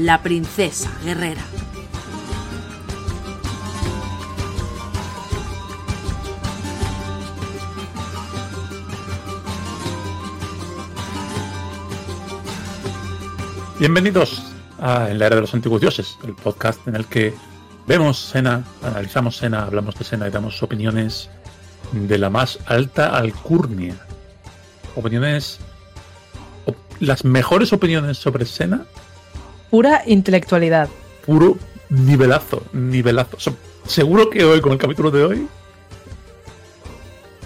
la princesa guerrera. Bienvenidos a En la Era de los Antiguos Dioses, el podcast en el que vemos Sena, analizamos Sena, hablamos de Sena y damos opiniones de la más alta alcurnia. Opiniones. op- las mejores opiniones sobre Sena, Pura intelectualidad. puro nivelazo, nivelazo. Seguro que hoy, con el capítulo de hoy,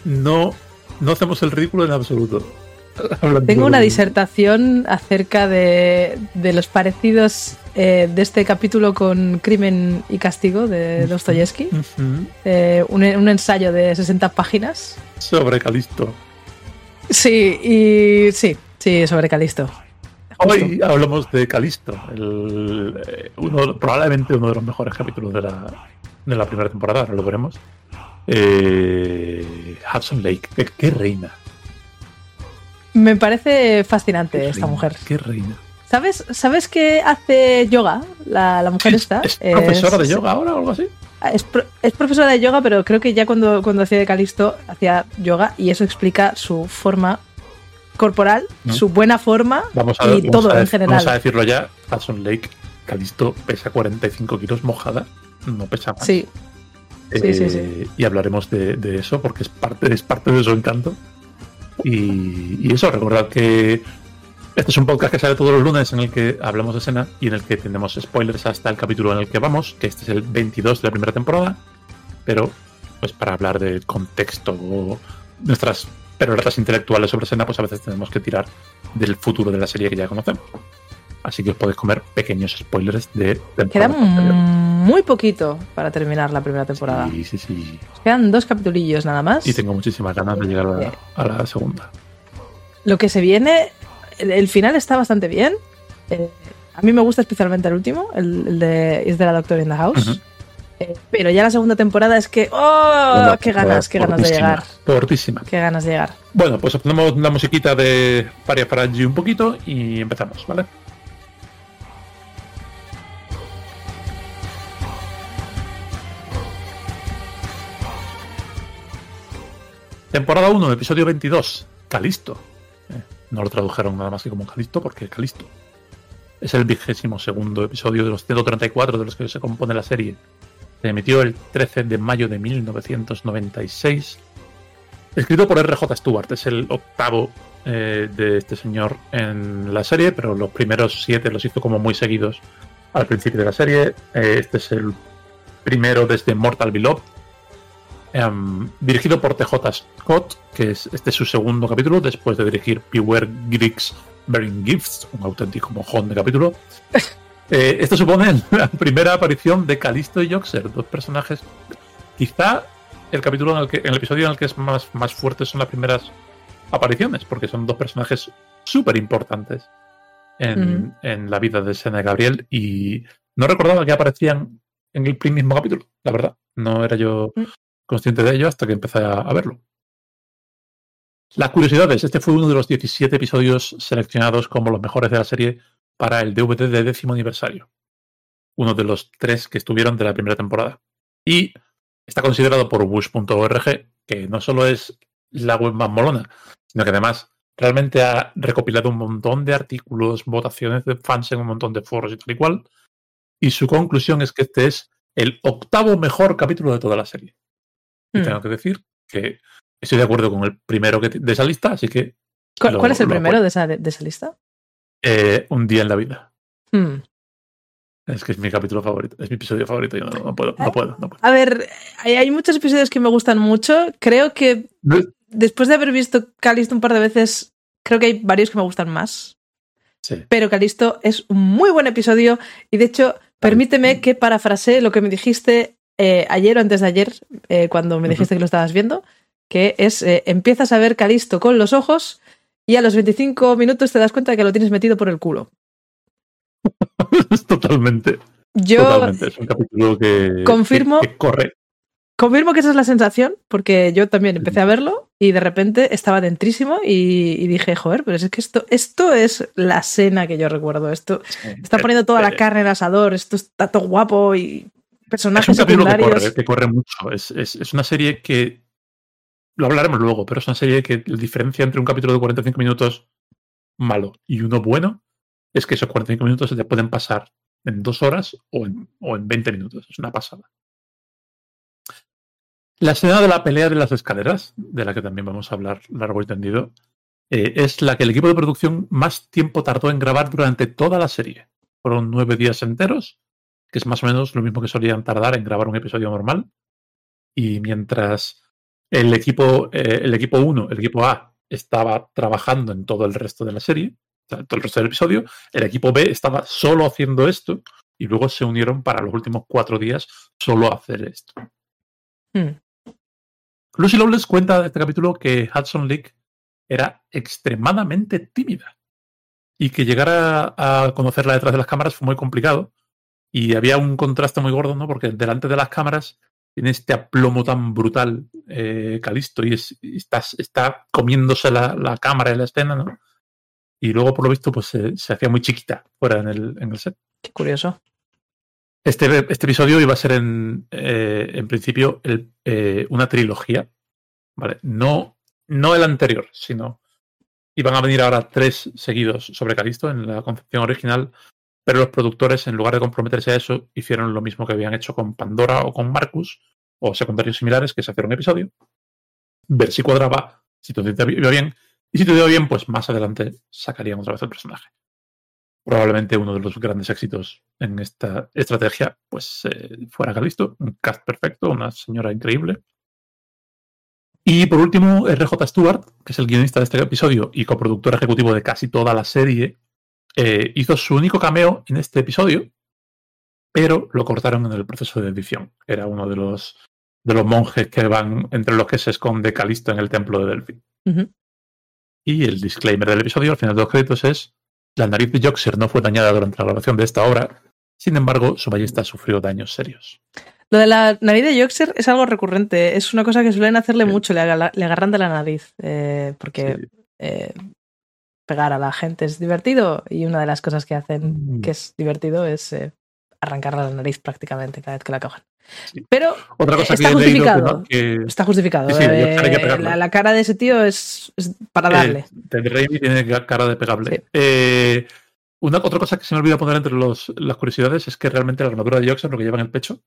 no, no hacemos el ridículo en absoluto. Hablando Tengo una de- disertación acerca de, de los parecidos eh, de este capítulo con Crimen y Castigo de Dostoyevsky. Eh, un, un ensayo de 60 páginas. Sobre Calisto. Sí, y sí, sí, sobre Calisto. Hoy hablamos de Calisto, el, eh, uno, probablemente uno de los mejores capítulos de la, de la primera temporada, ahora lo veremos. Eh, Hudson Lake, qué, qué reina. Me parece fascinante qué esta reina, mujer. Qué reina. ¿Sabes, ¿Sabes que hace yoga la, la mujer esta? ¿Es profesora de yoga ahora o algo así? Es, pro- es profesora de yoga, pero creo que ya cuando, cuando hacía de Calisto hacía yoga y eso explica su forma corporal, ¿No? su buena forma Vamos a, y vamos todo a en general. Vamos a decirlo ya, Hudson Lake, Calisto pesa 45 kilos mojada, no pesa más. Sí, sí, sí, sí. Eh, Y hablaremos de, de eso porque es parte, es parte de su encanto. Y, y eso, recordad que este es un podcast que sale todos los lunes en el que hablamos de escena y en el que tenemos spoilers hasta el capítulo en el que vamos, que este es el 22 de la primera temporada. Pero, pues para hablar del contexto o nuestras perortas intelectuales sobre escena, pues a veces tenemos que tirar del futuro de la serie que ya conocemos. Así que os podéis comer pequeños spoilers de Queda temporadas anteriores. muy poquito para terminar la primera temporada. Sí, sí, sí. Quedan dos capitulillos nada más. Y tengo muchísimas ganas de llegar a la, a la segunda. Lo que se viene, el, el final está bastante bien. Eh, a mí me gusta especialmente el último, el, el de Is there a Doctor in the House. Ujú. Eh, pero ya la segunda temporada es que. ¡Oh! ¡Qué ganas, qué ganas de llegar! Fortísima. ¡Qué ganas de llegar! Bueno, pues ponemos una musiquita de Faria Faragi un poquito y empezamos, ¿vale? Temporada 1, episodio 22, Calisto. Eh, no lo tradujeron nada más que como Calisto porque Calisto. Es el vigésimo segundo episodio de los 134 de los que se compone la serie. Se emitió el 13 de mayo de 1996 Escrito por R.J. Stewart, es el octavo eh, de este señor en la serie, pero los primeros siete los hizo como muy seguidos al principio de la serie. Eh, este es el primero desde Mortal Beloved. Em, dirigido por TJ Scott, que es este es su segundo capítulo, después de dirigir Beware Griggs Bearing Gifts, un auténtico mojón de capítulo. Eh, esto supone la primera aparición de Calisto y Joxer, dos personajes quizá el capítulo en el que, en el episodio en el que es más, más fuerte son las primeras apariciones, porque son dos personajes súper importantes en, en la vida de Sena y Gabriel. Y no recordaba que aparecían en el mismo capítulo, la verdad. No era yo Mm. consciente de ello hasta que empecé a, a verlo. Las curiosidades. Este fue uno de los 17 episodios seleccionados como los mejores de la serie para el DVD de décimo aniversario. Uno de los tres que estuvieron de la primera temporada. Y está considerado por Bush.org, que no solo es la web más molona, sino que además realmente ha recopilado un montón de artículos, votaciones de fans en un montón de foros y tal y cual. Y su conclusión es que este es el octavo mejor capítulo de toda la serie. Y Hmm. tengo que decir que estoy de acuerdo con el primero que, de esa lista, así que ¿Cuál, lo- cuál es el primero de esa, de esa lista? Eh, un día en la vida. Hmm. Es que es mi capítulo favorito, es mi episodio favorito. Yo no, no puedo, no puedo, no puedo. A ver, hay, muchos episodios que me gustan mucho. Creo que después de haber visto Calisto un par de veces, creo que hay varios que me gustan más. Sí. Pero Calisto es un muy buen episodio y de hecho permíteme que parafrasee lo que me dijiste eh, ayer o antes de ayer, eh, cuando me dijiste que lo estabas viendo, que es eh, empiezas a ver Calisto con los ojos y a los 25 minutos te das cuenta de que lo tienes metido por el culo. Totalmente. Yo Totalmente. Es un capítulo que, confirmo- que- que corre. confirmo que esa es la sensación, porque yo también empecé a verlo y de repente estaba dentrísimo y, y dije, joder, pero es que esto, esto es la escena que yo recuerdo. Esto está poniendo toda la Eh, carne en el asador, esto está todo guapo y Es un personajes capítulo que secundarios. corre, que corre mucho. Es, es- es una serie que. Lo hablaremos luego, pero es una serie que la diferencia entre un capítulo de 45 minutos malo y uno bueno es que esos 45 minutos se te pueden pasar en dos horas o en, o en 20 minutos. Es una pasada. La escena de la pelea de las escaleras, de la que también vamos a hablar largo y tendido, eh, es la que el equipo de producción más tiempo tardó en grabar durante toda la serie. Fueron nueve días enteros, que es más o menos lo mismo que solían tardar en grabar un episodio normal. Y mientras el equipo, eh, el equipo 1, el equipo A, estaba trabajando en todo el resto de la serie, o sea, todo el resto del episodio, el equipo B estaba solo haciendo esto y luego se unieron para los últimos cuatro días solo a hacer esto. Hmm. Lucy Lawless cuenta de este capítulo que Hudson Leak era extremadamente tímida y que llegar a, a conocerla detrás de las cámaras fue muy complicado y había un contraste muy gordo, ¿no? Porque delante de las cámaras tiene este aplomo tan brutal eh, Calisto y, es- y está, está comiéndose la, la cámara en la escena, ¿no? Y luego, por lo visto, pues se, se hacía muy chiquita fuera en el, en el set. Qué curioso. Este, este episodio iba a ser en, eh, en principio el, eh, una trilogía, ¿vale? No, no el anterior, sino iban a venir ahora tres seguidos sobre Calisto en la concepción original, pero los productores, en lugar de comprometerse a eso, hicieron lo mismo que habían hecho con Pandora o con Marcus, o secundarios similares, que es hacer un episodio, ver si cuadraba, si todo iba bien, y si todo iba bien, pues más adelante sacarían otra vez el personaje probablemente uno de los grandes éxitos en esta estrategia, pues eh, fuera Calisto, un cast perfecto, una señora increíble. Y por último, RJ Stewart, que es el guionista de este episodio y coproductor ejecutivo de casi toda la serie, eh, hizo su único cameo en este episodio, pero lo cortaron en el proceso de edición. Era uno de los, de los monjes que van entre los que se esconde Calisto en el templo de Delphi. Y el disclaimer del episodio al final de los créditos es la nariz de Joxer no fue dañada durante la grabación de esta obra, sin embargo, su ballesta sufrió daños serios. Lo de la nariz de Joxer es algo recurrente. Es una cosa que suelen hacerle Sí. mucho, le, aga- le agarran de la nariz. eh, porque Sí. eh, pegar a la gente es divertido y una de las cosas que hacen Mm. que es divertido es eh, arrancarle la nariz prácticamente cada vez que la cogen. Sí. Pero Otra cosa Está que leído que justificado. que, está justificado. Sí, sí, eh, la, la cara de ese tío es, es para eh, darle. Raimi tiene ca- cara de pegable. Eh, una otra cosa que se me olvidó poner entre los, las curiosidades es que realmente la armadura de Joxer, lo que lleva en el pecho,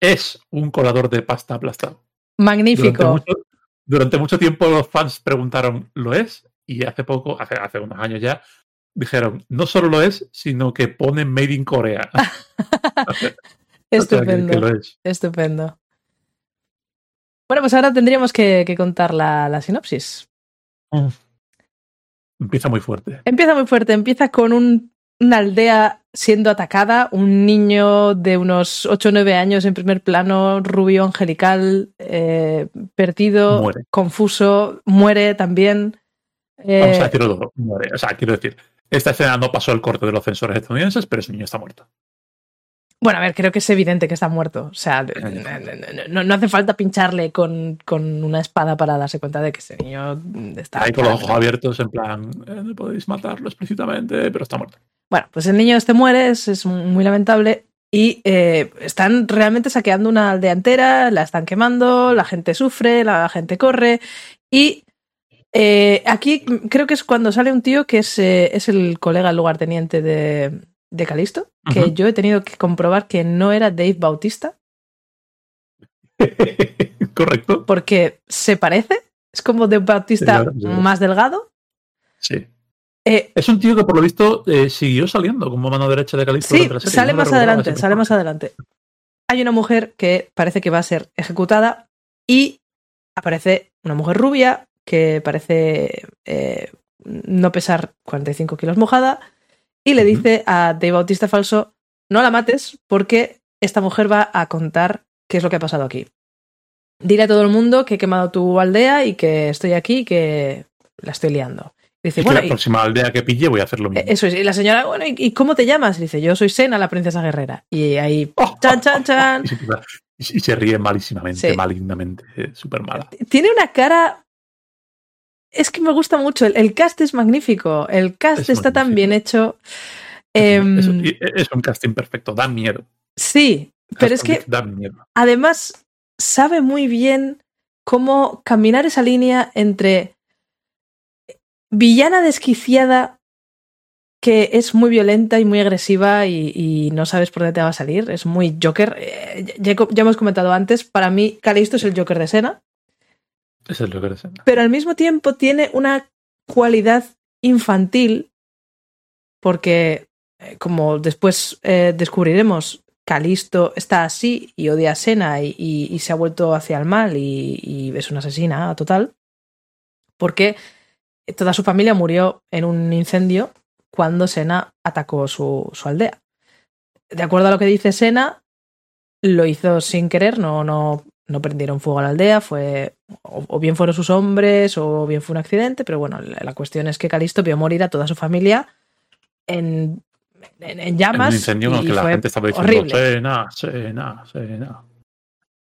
es un colador de pasta aplastado. Magnífico. Durante mucho, durante mucho tiempo los fans preguntaron, ¿lo es? Y hace poco, hace, hace unos años ya, dijeron, no solo lo es, sino que pone Made in Corea. O sea, que- Estupendo. que lo es. Estupendo. Bueno, pues ahora tendríamos que, que contar la, la sinopsis. Empieza muy fuerte. Empieza muy fuerte, empieza con un- una aldea siendo atacada, un niño de unos 8 o 9 años en primer plano, rubio, angelical, eh, perdido, Muere. confuso, muere también. Eh, Vamos a decirlo todo. O sea, quiero decir, esta escena no pasó el corte de los censores estadounidenses, pero ese niño está muerto. Bueno, a ver, creo que es evidente que está muerto. O sea, Eh. no, no- no hace falta pincharle con, con una espada para darse cuenta de que ese niño está. Ahí con los ojos abiertos, en plan, eh, no podéis matarlo explícitamente, pero está muerto. Bueno, pues el niño este muere, es, es muy lamentable. Y eh, están realmente saqueando una aldea entera, la están quemando, la gente sufre, la gente corre. Y eh, aquí creo que es cuando sale un tío que es, eh, es el colega, lugarteniente de, de Calisto, que yo he tenido que comprobar que no era Dave Bautista, Correcto. porque se parece. Es como Dave Bautista Sí, claro, sí. más delgado. Sí. Eh, Es un tío que por lo visto eh, siguió saliendo como mano derecha de Calixto. Sí, serie. sale no más adelante, sale más adelante. Hay una mujer que parece que va a ser ejecutada y aparece una mujer rubia que parece eh, no pesar 45 kilos mojada y le dice a Dave Bautista Falso, no la mates porque esta mujer va a contar qué es lo que ha pasado aquí. Dile a todo el mundo que he quemado tu aldea y que estoy aquí y que la estoy liando. Dice, Y que bueno, la y- próxima aldea que pille voy a hacer lo mismo. eso es. Y la señora, bueno, ¿y, y cómo te llamas? Dice, yo soy Sena, la princesa guerrera. Y ahí, Oh, chan, chan, chan. Y se, y se ríe malísimamente, Sí. malignamente, eh, súper mala. Tiene una cara. Es que me gusta mucho. El, el cast es magnífico. El cast Es está tan bien hecho. Es, Em, un- es- es un casting perfecto, da miedo. sí, pero es que Da miedo. además sabe muy bien cómo caminar esa línea entre villana desquiciada que es muy violenta y muy agresiva y, y no sabes por dónde te va a salir. Es muy Joker. Eh, ya, ya hemos comentado antes, para mí Calisto es el Joker de Sena, Eso es lo que pero al mismo tiempo tiene una cualidad infantil porque, eh, como después eh, descubriremos, Calisto está así y odia a Sena y, se ha vuelto hacia el mal y, y es una asesina total, porque toda su familia murió en un incendio cuando Sena atacó su, su aldea. De acuerdo a lo que dice Sena, lo hizo sin querer, no, no, no prendieron fuego a la aldea, fue o, o bien fueron sus hombres o bien fue un accidente, pero bueno, la, la cuestión es que Calisto vio morir a toda su familia en, en, en En llamas un incendio en el y que la gente estaba diciendo horrible. Sena, Sena, Sena.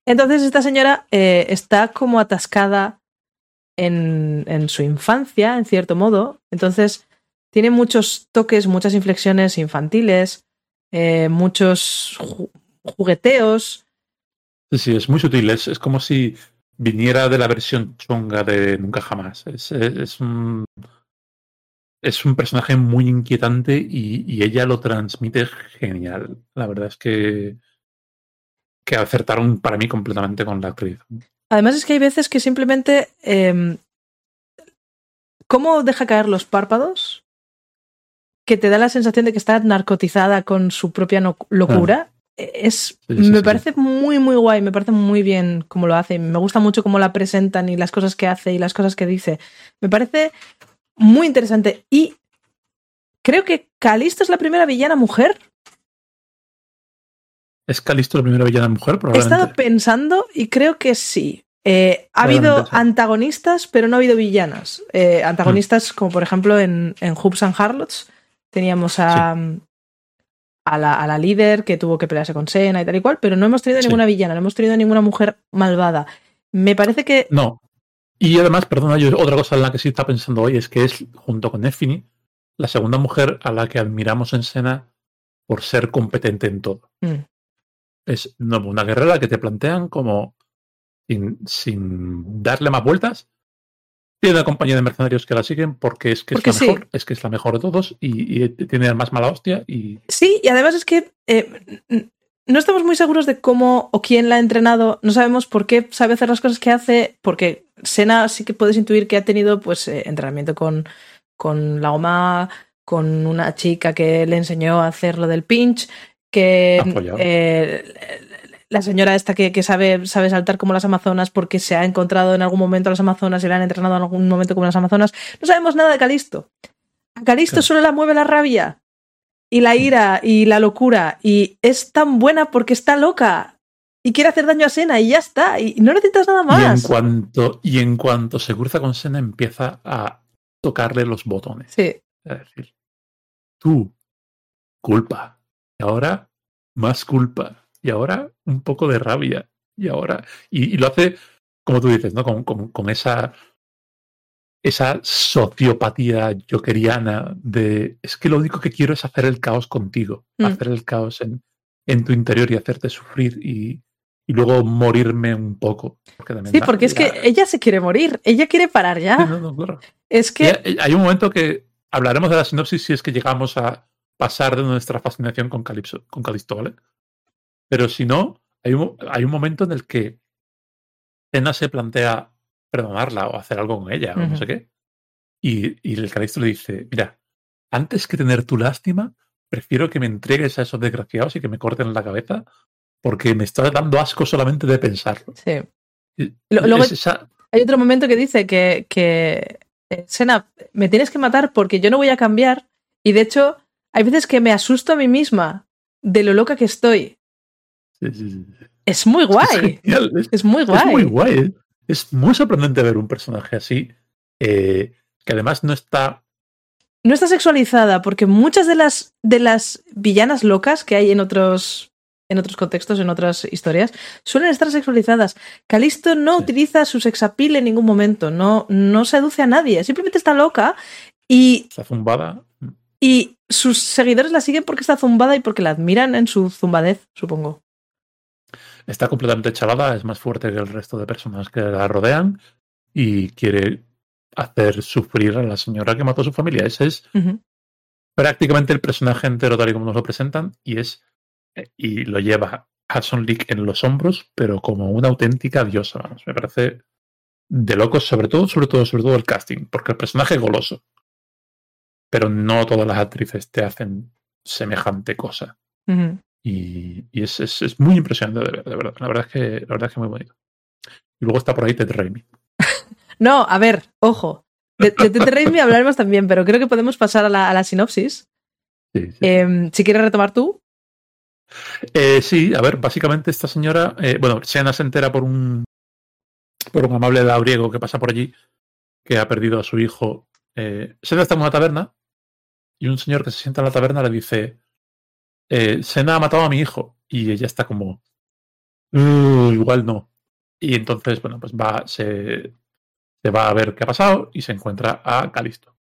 Entonces esta señora eh, está como atascada en, en su infancia, en cierto modo. Entonces tiene muchos toques, muchas inflexiones infantiles, eh, muchos ju- jugueteos. Sí, sí, es muy sutil. Es, es como si viniera de la versión chunga de Nunca Jamás. Es, es- es un, es un personaje muy inquietante y, y ella lo transmite genial. La verdad es que, que acertaron para mí completamente con la actriz. Además es que hay veces que simplemente... eh, ¿Cómo deja caer los párpados? Que te da la sensación de que está narcotizada con su propia no- locura. Es, Sí, sí, me sí. parece muy, muy guay, me parece muy bien cómo lo hace. Me gusta mucho cómo la presentan y las cosas que hace y las cosas que dice. Me parece muy interesante. Y creo que Calisto es la primera villana mujer. ¿Es Calisto la primera villana mujer? He estado pensando y creo que sí. Eh, ha habido antagonistas, pero no ha habido villanas. Eh, antagonistas, como por ejemplo en, en Hoops and Harlots, teníamos a, a, la, a la líder que tuvo que pelearse con Sena y tal y cual, pero no hemos tenido Sí. ninguna villana, no hemos tenido ninguna mujer malvada. Me parece que. No. Y además, perdona, yo otra cosa en la que sí está pensando hoy es que es, junto con Effini, la segunda mujer a la que admiramos en Sena por ser competente en todo. Mm. Es no, una guerrera que te plantean como sin, sin darle más vueltas. Tiene una compañía de mercenarios que la siguen porque es que Porque es la sí. mejor, es que es la mejor de todos y, y tiene la más mala hostia y Sí, y además es que eh, no estamos muy seguros de cómo o quién la ha entrenado, no sabemos por qué sabe hacer las cosas que hace, porque Sena sí que puedes intuir que ha tenido pues eh, entrenamiento con, con la OMA, con una chica que le enseñó a hacer lo del pinch, que eh, la señora esta que, que sabe, sabe saltar como las amazonas porque se ha encontrado en algún momento a las amazonas y la han entrenado en algún momento como las amazonas. No sabemos nada de Calisto. A Calisto Claro. solo la mueve la rabia y la ira y la locura y es tan buena porque está loca y quiere hacer daño a Sena y ya está y no necesitas nada Y en más. cuanto, y en cuanto se cruza con Sena, empieza a tocarle los botones. Sí, Es decir, tú, culpa. Y ahora, más culpa. Y ahora, un poco de rabia. Y ahora, y, y lo hace, como tú dices, ¿no? Con, con- con esa, esa sociopatía jokeriana de, es que lo único que quiero es hacer el caos contigo. Mm. Hacer el caos en, en tu interior y hacerte sufrir y, y luego morirme un poco. Porque sí, porque es que la- ella se quiere morir, ella quiere parar Sí, ya. no, no, claro. Es que hay un momento que hablaremos de la sinopsis si es que llegamos a pasar de nuestra fascinación con, Calipso, con Calisto, ¿vale? Pero si no, hay un, hay un momento en el que Cena se plantea perdonarla o hacer algo con ella o no sé qué. Y, y el Calisto le dice, mira, antes que tener tu lástima, prefiero que me entregues a esos desgraciados y que me corten la cabeza porque me está dando asco solamente de pensarlo. sí. Luego- es esa- Hay otro momento que dice que, que eh, Sena, me tienes que matar porque yo no voy a cambiar. Y de hecho, hay veces que me asusto a mí misma de lo loca que estoy. Sí, sí, sí. Es muy guay. Es, genial, es- Es muy guay. es muy guay. ¿eh? Es muy sorprendente ver un personaje así, eh, que además no está No está sexualizada, porque muchas de las, de las villanas locas que hay en otros, en otros contextos, en otras historias, suelen estar sexualizadas. Calisto no Sí. utiliza su sexapil en ningún momento, no, no seduce a nadie, simplemente está loca y, está zumbada. y sus seguidores la siguen porque está zumbada y porque la admiran en su zumbadez, supongo. Está completamente chalada, es más fuerte que el resto de personas que la rodean y quiere hacer sufrir a la señora que mató a su familia. Ese es prácticamente el personaje entero tal y como nos lo presentan y es eh, y lo lleva Hudson Leak en los hombros, pero como una auténtica diosa. Vamos, me parece de locos, sobre todo, sobre todo, sobre todo el casting, porque el personaje es goloso. Pero no todas las actrices te hacen semejante cosa. Y, y es, es- es muy impresionante de ver, de verdad. La verdad es que, la verdad es que muy bonito. Y luego está por ahí Ted Raimi. No, a ver, ojo. De, de Ted Raimi hablaremos también, pero creo que podemos pasar a la, a la sinopsis. Sí, sí. Em, si quieres retomar tú. Eh, sí, a ver, básicamente esta señora, eh, bueno, Sena se entera por un por un amable labriego que pasa por allí, que ha perdido a su hijo. Eh, Sena está en una taberna y un señor que se sienta en la taberna le dice, eh, Sena ha matado a mi hijo. Y ella está como, "Uh, igual no. Y entonces, bueno, pues va, se, se va a ver qué ha pasado y se encuentra a Calisto.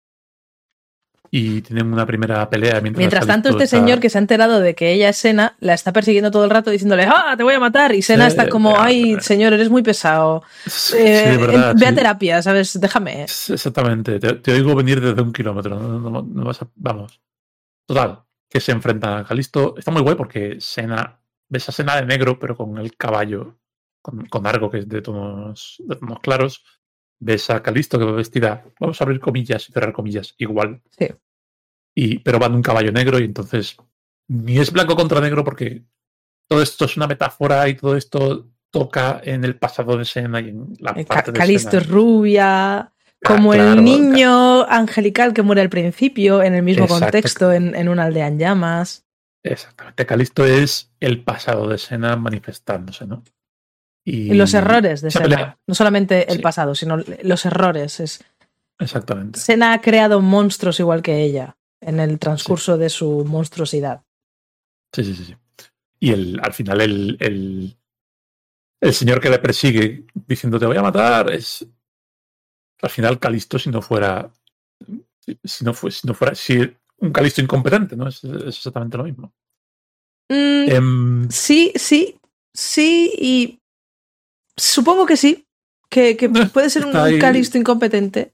Y tienen una primera pelea mientras, Mientras tanto, este está- señor que se ha enterado de que ella es Sena, la está persiguiendo todo el rato diciéndole, ¡ah, te voy a matar! Y Sena Sí, está como, ¡ay, señor, eres muy pesado! Sí, Eh, verdad, ve a terapia, ¿sabes? Déjame. Exactamente, te, te oigo venir desde un kilómetro. No, no- no vas a- vamos. Total, que se enfrenta a Calisto. Está muy guay porque Sena, ves a Sena de negro, pero con el caballo, con, con algo que es de tonos, de tonos claros. Ves a Calisto que va vestida, vamos a abrir comillas y cerrar comillas, igual. Sí. Y, pero va en un caballo negro y entonces ni es blanco contra negro porque todo esto es una metáfora y todo esto toca en el pasado de Sena y en la Eh, Ca- parte de Calisto es rubia, Ah, como claro, el niño angelical que muere al principio, en el mismo Exacto. contexto, en, en una aldea en llamas. Exactamente. Calisto es el pasado de Sena manifestándose, ¿no? Y los errores de Sena. No solamente el Sí. pasado, sino los errores. Es, Exactamente. Sena ha creado monstruos igual que ella en el transcurso de su monstruosidad. Sí, sí, sí. sí. Y el, al final el, el, el señor que le persigue diciendo te voy a matar es al final Calisto si no fuera si, no fue, si no fuera si un Calisto incompetente, ¿no? Es, es exactamente lo mismo. Mm, Em, Sí, sí, sí, y supongo que sí, que, que puede ser un, ahí. Calisto incompetente.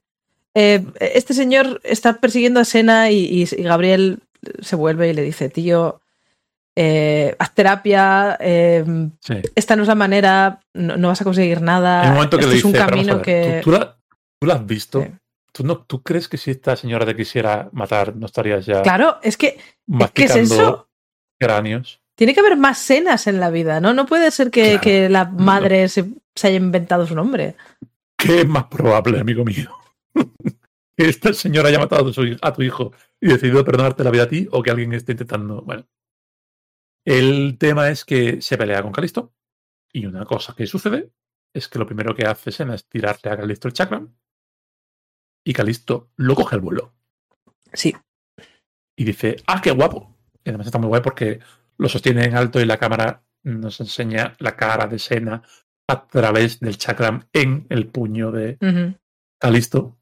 Eh, este señor está persiguiendo a Sena y, Gabriel se vuelve y le dice, tío, eh, haz terapia, eh, sí. esta no es la manera, no, no vas a conseguir nada. Hay un momento que esto le es un dice, "Pero vamos a camino ver, que... ¿tú, tú la, tú la has visto? Sí. ¿Tú, no, ¿Tú crees que si esta señora te quisiera matar no estarías ya Claro, es que, ¿qué es eso? cráneos? Tiene que haber más cenas en la vida, ¿no? No puede ser que, Claro. que la madre se, se haya inventado su nombre. ¿Qué es más probable, amigo mío? ¿Que esta señora haya matado a tu, hij- a tu hijo y decidido perdonarte la vida a ti o que alguien esté intentando... Bueno, el tema es que se pelea con Calisto y una cosa que sucede es que lo primero que hace Sena es tirarle a Calisto el chakra y Calisto lo coge al vuelo Sí, y dice, ¡ah, qué guapo! Y además está muy guay porque lo sostiene en alto y la cámara nos enseña la cara de Sena a través del chakram en el puño de. Calisto.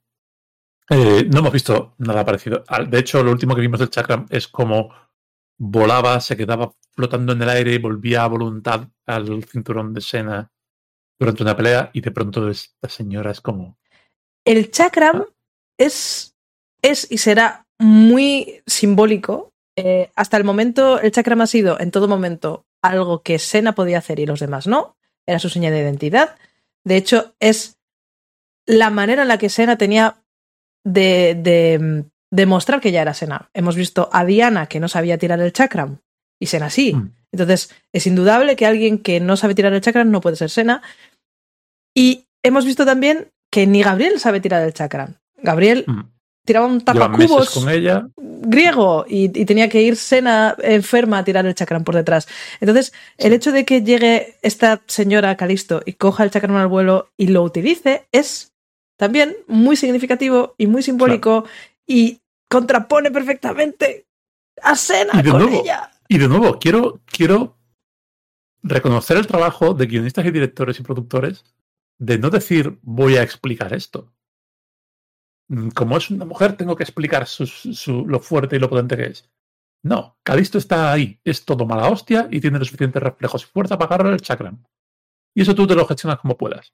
Eh, no hemos visto nada parecido. De hecho, lo último que vimos del chakram es como volaba, se quedaba flotando en el aire y volvía a voluntad al cinturón de Sena durante una pelea y de pronto esta señora es como... El chakram es, es y será muy simbólico. Eh, hasta el momento, el chakram ha sido en todo momento algo que Sena podía hacer y los demás no. Era su señal de identidad. De hecho, es la manera en la que Sena tenía de, de mm, demostrar que ya era Sena. Hemos visto a Diana que no sabía tirar el chakram y Sena sí. Mm. Entonces, es indudable que alguien que no sabe tirar el chakram no puede ser Sena. Y hemos visto también que ni Gabriel sabe tirar el chakram. Gabriel mm, tiraba un tapacubos con ella. griego y, y tenía que ir Sena enferma a tirar el chakram por detrás. Entonces, el hecho de que llegue esta señora Calisto y coja el chakram al vuelo y lo utilice es también muy significativo y muy simbólico y contrapone perfectamente a Sena Y de con nuevo, ella. Y de nuevo, quiero, quiero reconocer el trabajo de guionistas y directores y productores de no decir voy a explicar esto. Mm, Como es una mujer, tengo que explicar su- lo fuerte y lo potente que es. No, Calisto está ahí, es todo mala hostia y tiene los suficientes reflejos y fuerza para agarrar el chakram. Y eso tú te lo gestionas como puedas.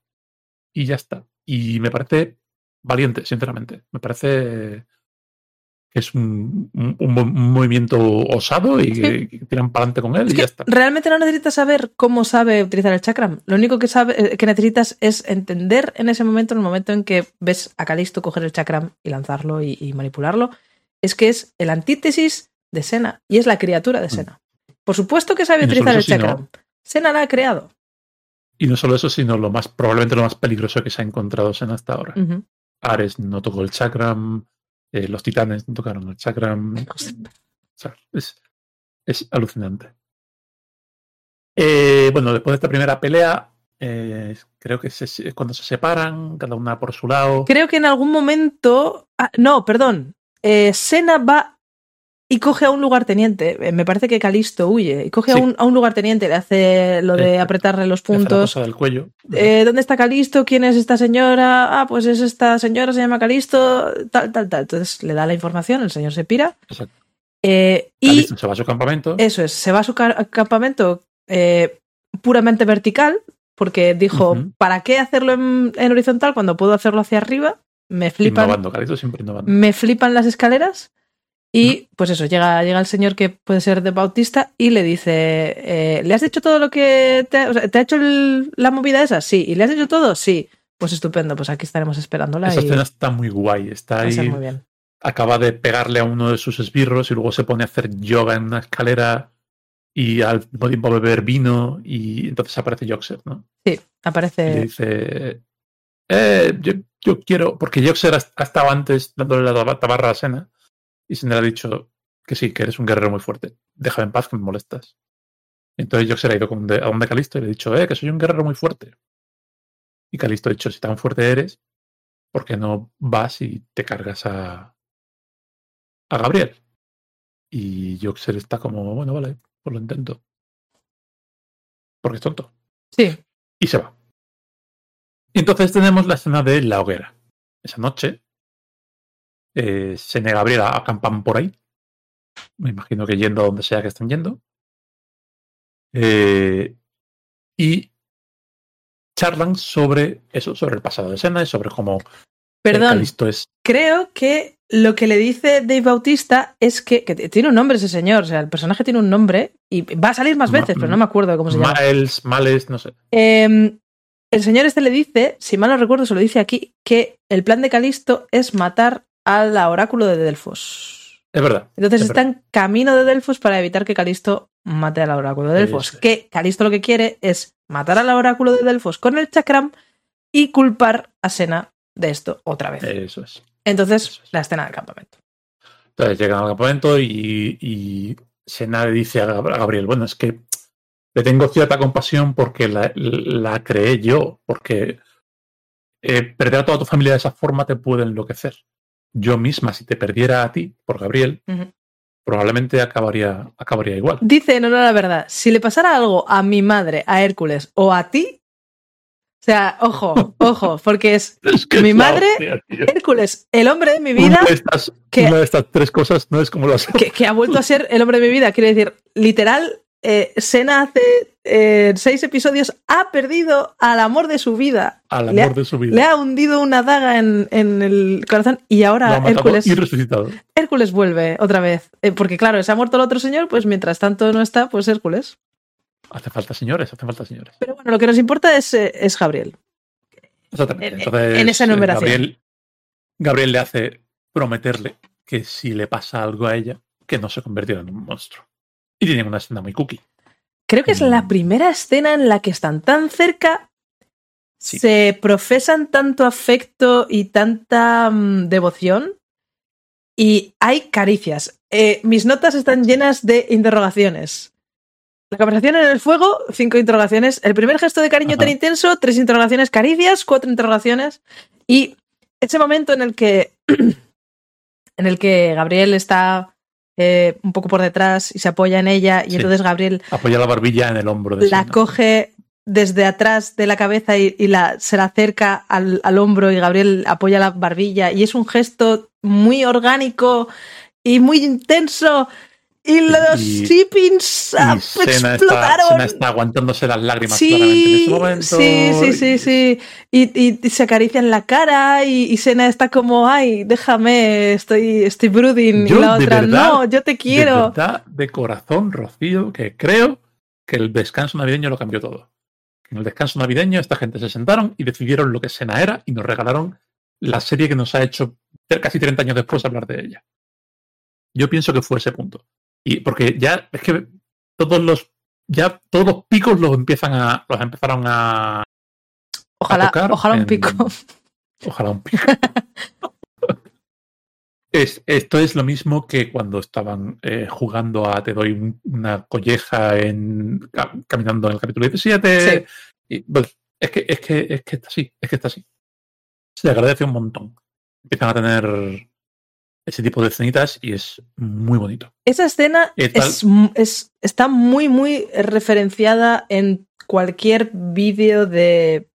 Y ya está. Y me parece valiente, sinceramente. Me parece es un, un- un mo- un movimiento osado y que, que tiran para adelante con él Es y ya está. realmente no necesitas saber cómo sabe utilizar el chakram. Lo único que, sabe, eh, que necesitas es entender en ese momento, en el momento en que ves a Calisto coger el chakram y lanzarlo y, y manipularlo, es que es el antítesis de Sena y es la criatura de Sena. Por supuesto que sabe Mm. No utilizar el eso, sino- chakram. Sena la ha creado. Y no solo eso, sino lo más, probablemente lo más peligroso que se ha encontrado en hasta ahora. Ares no tocó el chakram, eh, los titanes tocaron el chakram. O sea, es, es alucinante. Eh, bueno, después de esta primera pelea, eh, creo que se- es cuando se separan, cada una por su lado. Creo que en algún momento. ah, no, perdón. Eh, Sena va y coge a un lugarteniente. Eh, Me parece que Calisto huye. Y coge a, un, a un lugarteniente. Le hace lo de Eh, apretarle los puntos. cosa del cuello. Eh, ¿Dónde está Calisto? ¿Quién es esta señora? Ah, pues es esta señora, se llama Calisto, tal, tal, tal. Entonces le da la información, el señor se pira. Exacto. Eh, y se va a su campamento. eso es, se va a su ca- campamento puramente vertical, porque dijo. ¿para qué hacerlo en, en horizontal cuando puedo hacerlo hacia arriba? Me flipan, innovando, Calisto siempre innovando. me flipan las escaleras. Y pues eso, llega, llega el señor que puede ser de Bautista y le dice, eh, ¿le has dicho todo lo que te, ha- o sea, ¿te ha hecho el- la movida esa? Sí. ¿Y le has dicho todo? Sí. Pues estupendo, pues aquí estaremos esperándola Esa y escena está muy guay. Está ahí. muy bien. acaba de pegarle a uno de sus esbirros y luego se pone a hacer yoga en una escalera y al mismo tiempo beber vino y entonces aparece Joxer, ¿no? Sí, Y le aparece. dice, eh, yo, yo quiero, porque Joxer ha, ha estado antes dándole la taba- tabarra a Sena y le ha dicho que sí, que eres un guerrero muy fuerte, déjame en paz que me molestas. Entonces Joxer ha ido con de- a donde Calisto y le ha dicho, eh, que soy un guerrero muy fuerte. Y Calisto ha dicho, si tan fuerte eres, ¿por qué no vas y te cargas a, a Gabriel? Y Joxer está como, bueno, vale, pues lo intento. Porque es tonto. Sí, Y se va. Y entonces tenemos la escena de la hoguera. Esa noche, eh, Sena y Gabriel acampan por ahí. Me imagino que yendo a donde sea que estén yendo. Eh, y charlan sobre eso, sobre el pasado de Sena y sobre cómo perdón. Calisto es Creo que lo que le dice Dave Bautista es que, tiene un nombre ese señor, o sea, el personaje tiene un nombre y va a salir más Ma- veces, pero no me acuerdo cómo se llama. Miles, Males, no sé. Eh, el señor este le dice, si mal no recuerdo, se lo dice aquí, que el plan de Calisto es matar al oráculo de Delfos. Es verdad. Entonces es está verdad. en camino de Delfos para evitar que Calisto mate al oráculo de Delfos. Que Calisto lo que quiere es matar al oráculo de Delfos con el chakram y culpar a Sena de esto otra vez. Eso es. Entonces, eso es. la escena del campamento. Entonces llegan al campamento y, y Sena le dice a Gab- a Gabriel, bueno, es que le tengo cierta compasión porque la, la creé yo, porque eh, perder a toda tu familia de esa forma te puede enloquecer. Yo misma, si te perdiera a ti, por Gabriel, probablemente acabaría, acabaría igual. Dice en honor a la verdad, si le pasara algo a mi madre, a Hércules o a ti, o sea, ojo, ojo, porque es Es que Mi es madre- hostia. Hércules, el hombre de mi vida, Una de, estas, que- una de estas tres cosas no es como las que, que ha vuelto a ser el hombre de mi vida. Quiere decir, literal, eh, Sena hace eh, seis episodios ha perdido al amor de su vida. al le ha- amor de su vida. Le ha hundido una daga en, en el corazón y ahora Hércules, y resucitado. Hércules vuelve otra vez. Eh, porque claro, se ha muerto el otro señor, pues mientras tanto no está, pues Hércules. Hace falta señores, hace falta señores. Pero bueno, lo que nos importa es, eh, es Gabriel. Exactamente. En- Entonces, en esa enumeración. Gabriel, Gabriel le hace prometerle que si le pasa algo a ella, que no se convertirá en un monstruo. Y tienen una escena muy cookie. Creo que es la Mm. primera escena en la que están tan cerca, Sí. se profesan tanto afecto y tanta mm, devoción y hay caricias. Eh, mis notas están llenas de interrogaciones. La conversación en el fuego, cinco interrogaciones. El primer gesto de cariño Ajá. tan intenso, tres interrogaciones. Caricias, cuatro interrogaciones. Y ese momento en el que, en el que Gabriel está eh, un poco por detrás y se apoya en ella, y Sí. entonces Gabriel Apoya la barbilla en el hombro de la coge desde atrás de la cabeza y, y la, se la acerca al, al hombro y Gabriel apoya la barbilla y es un gesto muy orgánico y muy intenso y los y- shippings ah, Senna está, explotaron. Senna está aguantándose las lágrimas claramente en ese Sí, momento. sí, sí, sí, y- sí. Y, y- se acarician la cara y, Sena está como, ay, déjame, estoy, estoy brooding. Yo, y la de otra, verdad, no, yo te De quiero. verdad, de corazón, Rocío, que creo que el descanso navideño lo cambió todo. En el descanso navideño esta gente se sentaron y decidieron lo que Sena era y nos regalaron la serie que nos ha hecho casi 30 años después hablar de ella. Yo pienso que fue ese punto. Y porque ya es que todos los ya todos los picos los empiezan a los empezaron a Ojalá, tocar ojalá un pico. Ojalá un pico. Es, esto es lo mismo que cuando estaban eh, jugando a Te doy un- una colleja en, ca- caminando en el capítulo 17. Y, pues, es, que, es, que, es que está así, es que está así. Se agradece un montón. Empiezan a tener ese tipo de escenitas y es muy bonito. Esa escena es, es- está muy, muy referenciada en cualquier vídeo de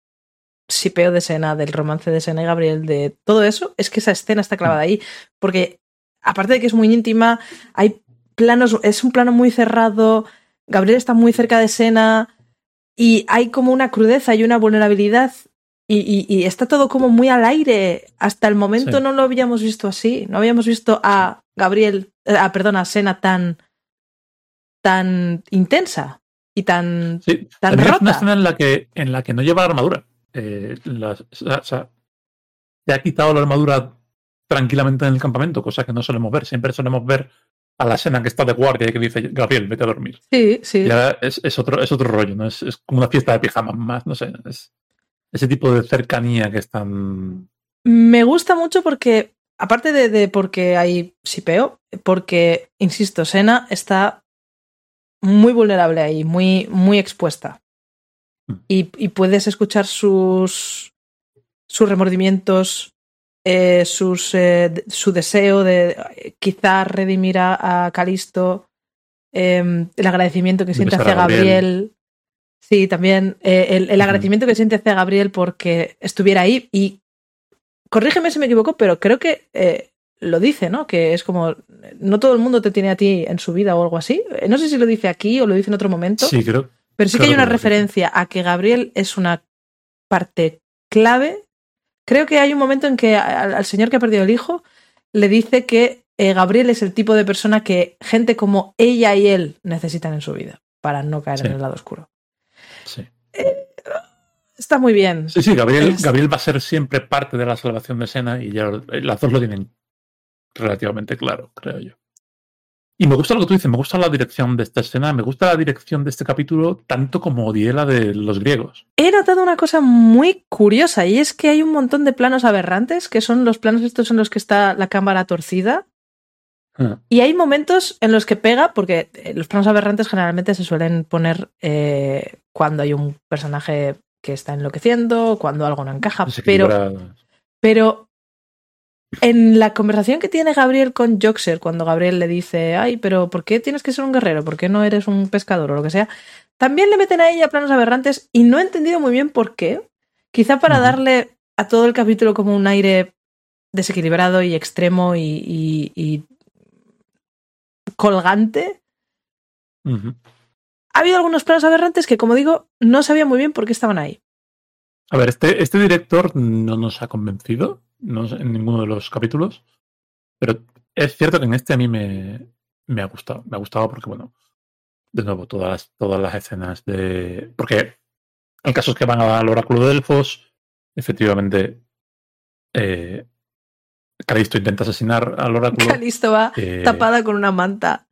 sipeo de Sena, del romance de Sena y Gabriel, de todo eso. Es que esa escena está clavada ahí. Porque, aparte de que es muy íntima, hay planos, es un plano muy cerrado. Gabriel está muy cerca de Sena y hay como una crudeza y una vulnerabilidad. Y, y- y está todo como muy al aire. Hasta el momento Sí. no lo habíamos visto así. No habíamos visto a Gabriel, eh, a, perdón, a Sena tan, tan intensa y tan. Sí, Tan también es una rota. escena en la que, en la que no lleva armadura. Eh, las- o sea, o sea, se ha quitado la armadura tranquilamente en el campamento, cosa que no solemos ver. Siempre solemos ver a la escena que está de guardia y que dice Gabriel, vete a dormir. Sí, sí. Y ahora es, es otro, es otro rollo, ¿no? Es, es como una fiesta de pijamas más, no sé. Es ese tipo de cercanía que es tan. Me gusta mucho porque, aparte de, de porque hay sipeo, porque, insisto, Sena está muy vulnerable ahí, muy, muy expuesta. Mm. Y, y puedes escuchar sus, sus remordimientos, eh, sus, eh, su deseo de eh, quizá redimir a, a Calisto, eh, el agradecimiento que siente hacia. Gabriel. Sí, también eh, el, el agradecimiento que siente hacia Gabriel porque estuviera ahí y corrígeme si me equivoco, pero creo que eh, lo dice, ¿no? Que es como, no todo el mundo te tiene a ti en su vida o algo así. Eh, No sé si lo dice aquí o lo dice en otro momento, Sí, creo. pero sí que hay una que referencia a que Gabriel es una parte clave. Creo que hay un momento en que al, al señor que ha perdido el hijo le dice que eh, Gabriel es el tipo de persona que gente como ella y él necesitan en su vida para no caer Sí. en el lado oscuro. Sí. Está muy bien. Sí, sí, Gabriel, Es- Gabriel va a ser siempre parte de la salvación de Sena y ya eh, las dos lo tienen relativamente claro, creo yo. Y me gusta lo que tú dices, me gusta la dirección de esta escena, me gusta la dirección de este capítulo tanto como odié la de los griegos. He notado una cosa muy curiosa y es que hay un montón de planos aberrantes, que son los planos estos en los que está la cámara torcida. Y hay momentos en los que pega, porque eh, los planos aberrantes generalmente se suelen poner eh, cuando hay un personaje que está enloqueciendo, cuando algo no encaja, pero, pero en la conversación que tiene Gabriel con Joxer, cuando Gabriel le dice, ay, pero ¿por qué tienes que ser un guerrero? ¿Por qué no eres un pescador o lo que sea? También le meten a ella planos aberrantes y no he entendido muy bien por qué. Quizá para darle a todo el capítulo como un aire desequilibrado y extremo y, y- y colgante. Ha habido algunos planos aberrantes que, como digo, no sabía muy bien por qué estaban ahí. A ver, este, este director no nos ha convencido no en ninguno de los capítulos, pero es cierto que en este a mí me, me ha gustado. Me ha gustado porque, bueno, de nuevo, todas, todas las escenas de... Porque en casos que van al oráculo de Delfos, efectivamente, eh, Calisto intenta asesinar al oráculo. Calisto va eh, tapada con una manta.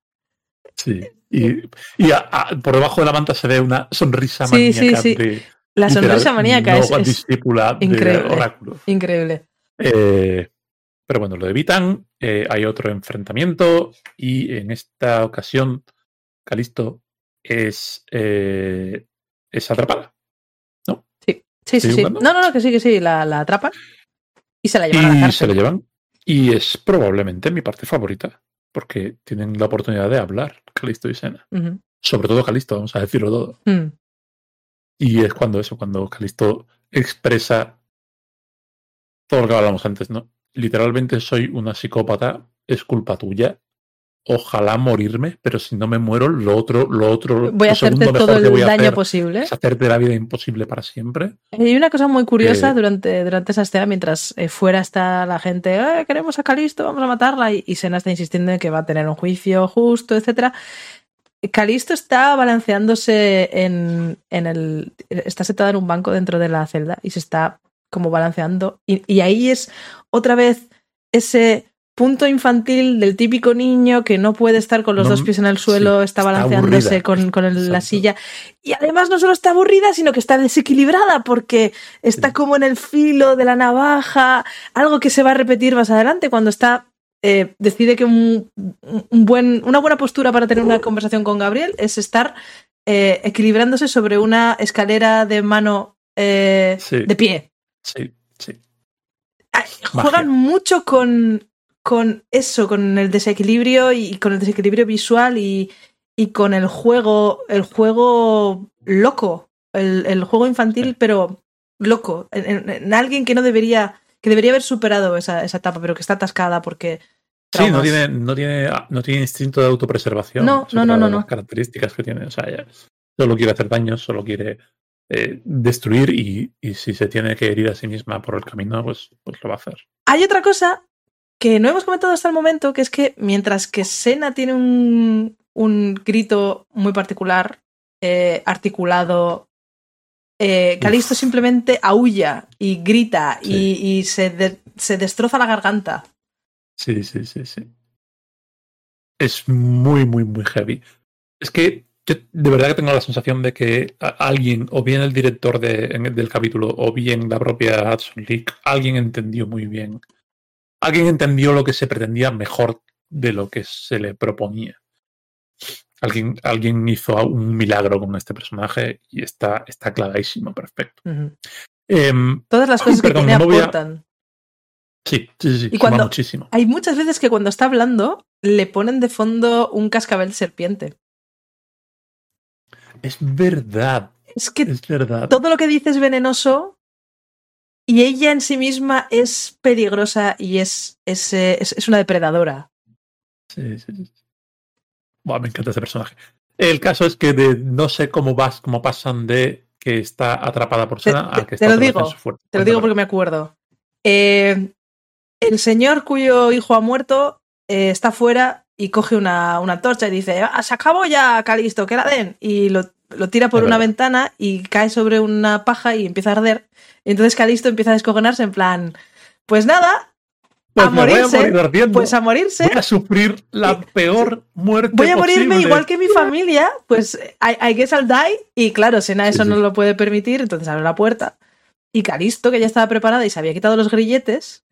Sí. Y, y a- a- por debajo de la manta se ve una sonrisa Sí, sí, maníaca sí. de La sonrisa maníaca es, discípula de increíble. oráculo. increíble. Eh, pero bueno, lo evitan eh, hay otro enfrentamiento y en esta ocasión Calisto es, es atrapada. Sí, sí, sí. sí. No, no, no, que sí, que sí, la, la atrapan y se la llevan a la Y cárcel. se la llevan. Y es probablemente mi parte favorita, porque tienen la oportunidad de hablar, Calisto y Sena. Sobre todo Calisto, vamos a decirlo todo. Mm. Y es cuando eso, cuando Calisto expresa todo lo que hablamos antes, ¿no? Literalmente soy una psicópata, es culpa tuya. Ojalá morirme, pero si no me muero, lo otro, lo otro, Voy a hacerte todo el daño hacer posible. es hacerte la vida imposible para siempre. Y Hay una cosa muy curiosa Eh, durante, durante esa escena, mientras eh, fuera está la gente, "Eh, queremos a Calisto, vamos a matarla, y, y Sena está insistiendo en que va a tener un juicio justo, etcétera. Calisto está balanceándose en, en el. Está sentada en un banco dentro de la celda y se está como balanceando. Y, y ahí es otra vez ese punto infantil del típico niño que no puede estar con los No, dos pies en el suelo, sí, está balanceándose con, con el- la silla. Y además no solo está aburrida, sino que está desequilibrada porque está Sí. como en el filo de la navaja, algo que se va a repetir más adelante cuando está eh, decide que un, un buen, una buena postura para tener una conversación con Gabriel es estar eh, equilibrándose sobre una escalera de mano eh, Sí. de pie. Sí, sí. Juegan mucho con, con eso, con el desequilibrio y con el desequilibrio visual y, y con el juego, el juego loco, el, el juego infantil, pero loco, en, en- en alguien que no debería, que debería haber superado esa, esa etapa, pero que está atascada porque... Sí, no tiene, no, tiene, no tiene instinto de autopreservación. No, no, no, no, no. las características que tiene. O sea, ella solo quiere hacer daño, solo quiere eh, destruir y, y si se tiene que herir a sí misma por el camino, pues, pues lo va a hacer. Hay otra cosa que no hemos comentado hasta el momento, que es que mientras que Sena tiene un, un grito muy particular, eh, articulado, eh, Calisto Uf. simplemente aúlla y grita Sí. y, y se, de- se destroza la garganta. Sí, sí, sí, sí. Es muy, muy, muy heavy. Es que yo de verdad que tengo la sensación de que alguien, o bien el director de- en- del capítulo, o bien la propia Hudson League, alguien entendió muy bien. Alguien entendió lo que se pretendía mejor de lo que se le proponía. Alguien, alguien hizo un milagro con este personaje y está, está clarísimo, perfecto. Em, Todas las cosas que tiene no a- aportan. sí, sí, sí, Y cuando- muchísimo. Hay muchas veces que cuando está hablando le ponen de fondo un cascabel serpiente. Es verdad, Es que es verdad. todo lo que dice es venenoso y ella en sí misma es peligrosa y es, es, es- es una depredadora. Sí, sí, sí. Buah, me encanta ese personaje. El caso es que de, no sé cómo vas, cómo pasan de que está atrapada por Sena te- a que te está lo digo, en su fuerte. Te lo digo porque me acuerdo. Eh, el señor cuyo hijo ha muerto eh, está fuera y coge una, una torcha y dice, "Ah, se acabó ya, Calisto, que la den. Y lo, lo tira por Es una verdad. ventana y cae sobre una paja y empieza a arder. Y entonces Calisto empieza a descojonarse en plan, pues nada, Pues a morirse, morir ardiendo. pues a morirse. Voy a sufrir la peor muerte voy a morirme igual que mi familia, pues I, I guess I'll die. Y claro, Sena eso Sí, no lo puede permitir, entonces abre la puerta. Y Calisto, que ya estaba preparada y se había quitado los grilletes,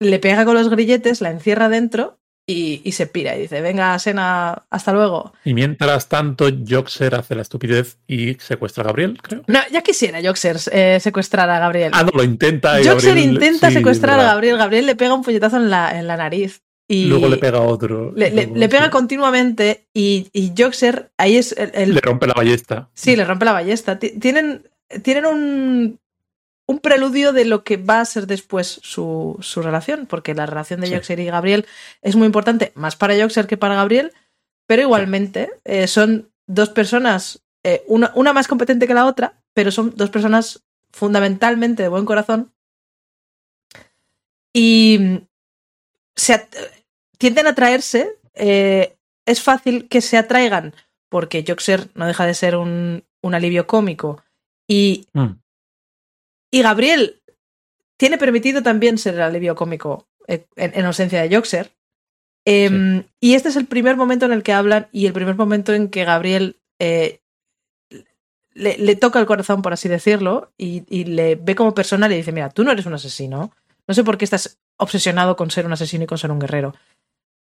le pega con los grilletes, la encierra dentro y, y se pira. Y dice, venga, Sena, hasta luego. Y mientras tanto, Joxer hace la estupidez y secuestra a Gabriel, creo. No, ya quisiera Joxer eh, secuestrar a Gabriel. Ah, no, lo intenta. Joxer Gabriel- intenta sí, secuestrar es a. Gabriel. Gabriel le pega un puñetazo en la, en la nariz. Y Luego le pega otro. le, le- Luego, le pega sí. continuamente y, y Joxer, ahí es el, el- Le rompe la ballesta. Sí, le rompe la ballesta. Ti- Tienen, tienen un, un preludio de lo que va a ser después su, su relación, porque la relación de Sí. Joxer y Gabriel es muy importante, más para Joxer que para Gabriel, pero igualmente eh, son dos personas, eh, una, una más competente que la otra, pero son dos personas fundamentalmente de buen corazón. Y mm, se tienden a atraerse. eh, es fácil que se atraigan porque Joxer no deja de ser un, un alivio cómico. Y, Mm. Y Gabriel tiene permitido también ser el alivio cómico eh, en, en ausencia de Joxer. Em, Y este es el primer momento en el que hablan y el primer momento en que Gabriel eh, le, le toca el corazón, por así decirlo, y, y le ve como persona y le dice, mira, tú no eres un asesino, No sé por qué estás obsesionado con ser un asesino y con ser un guerrero.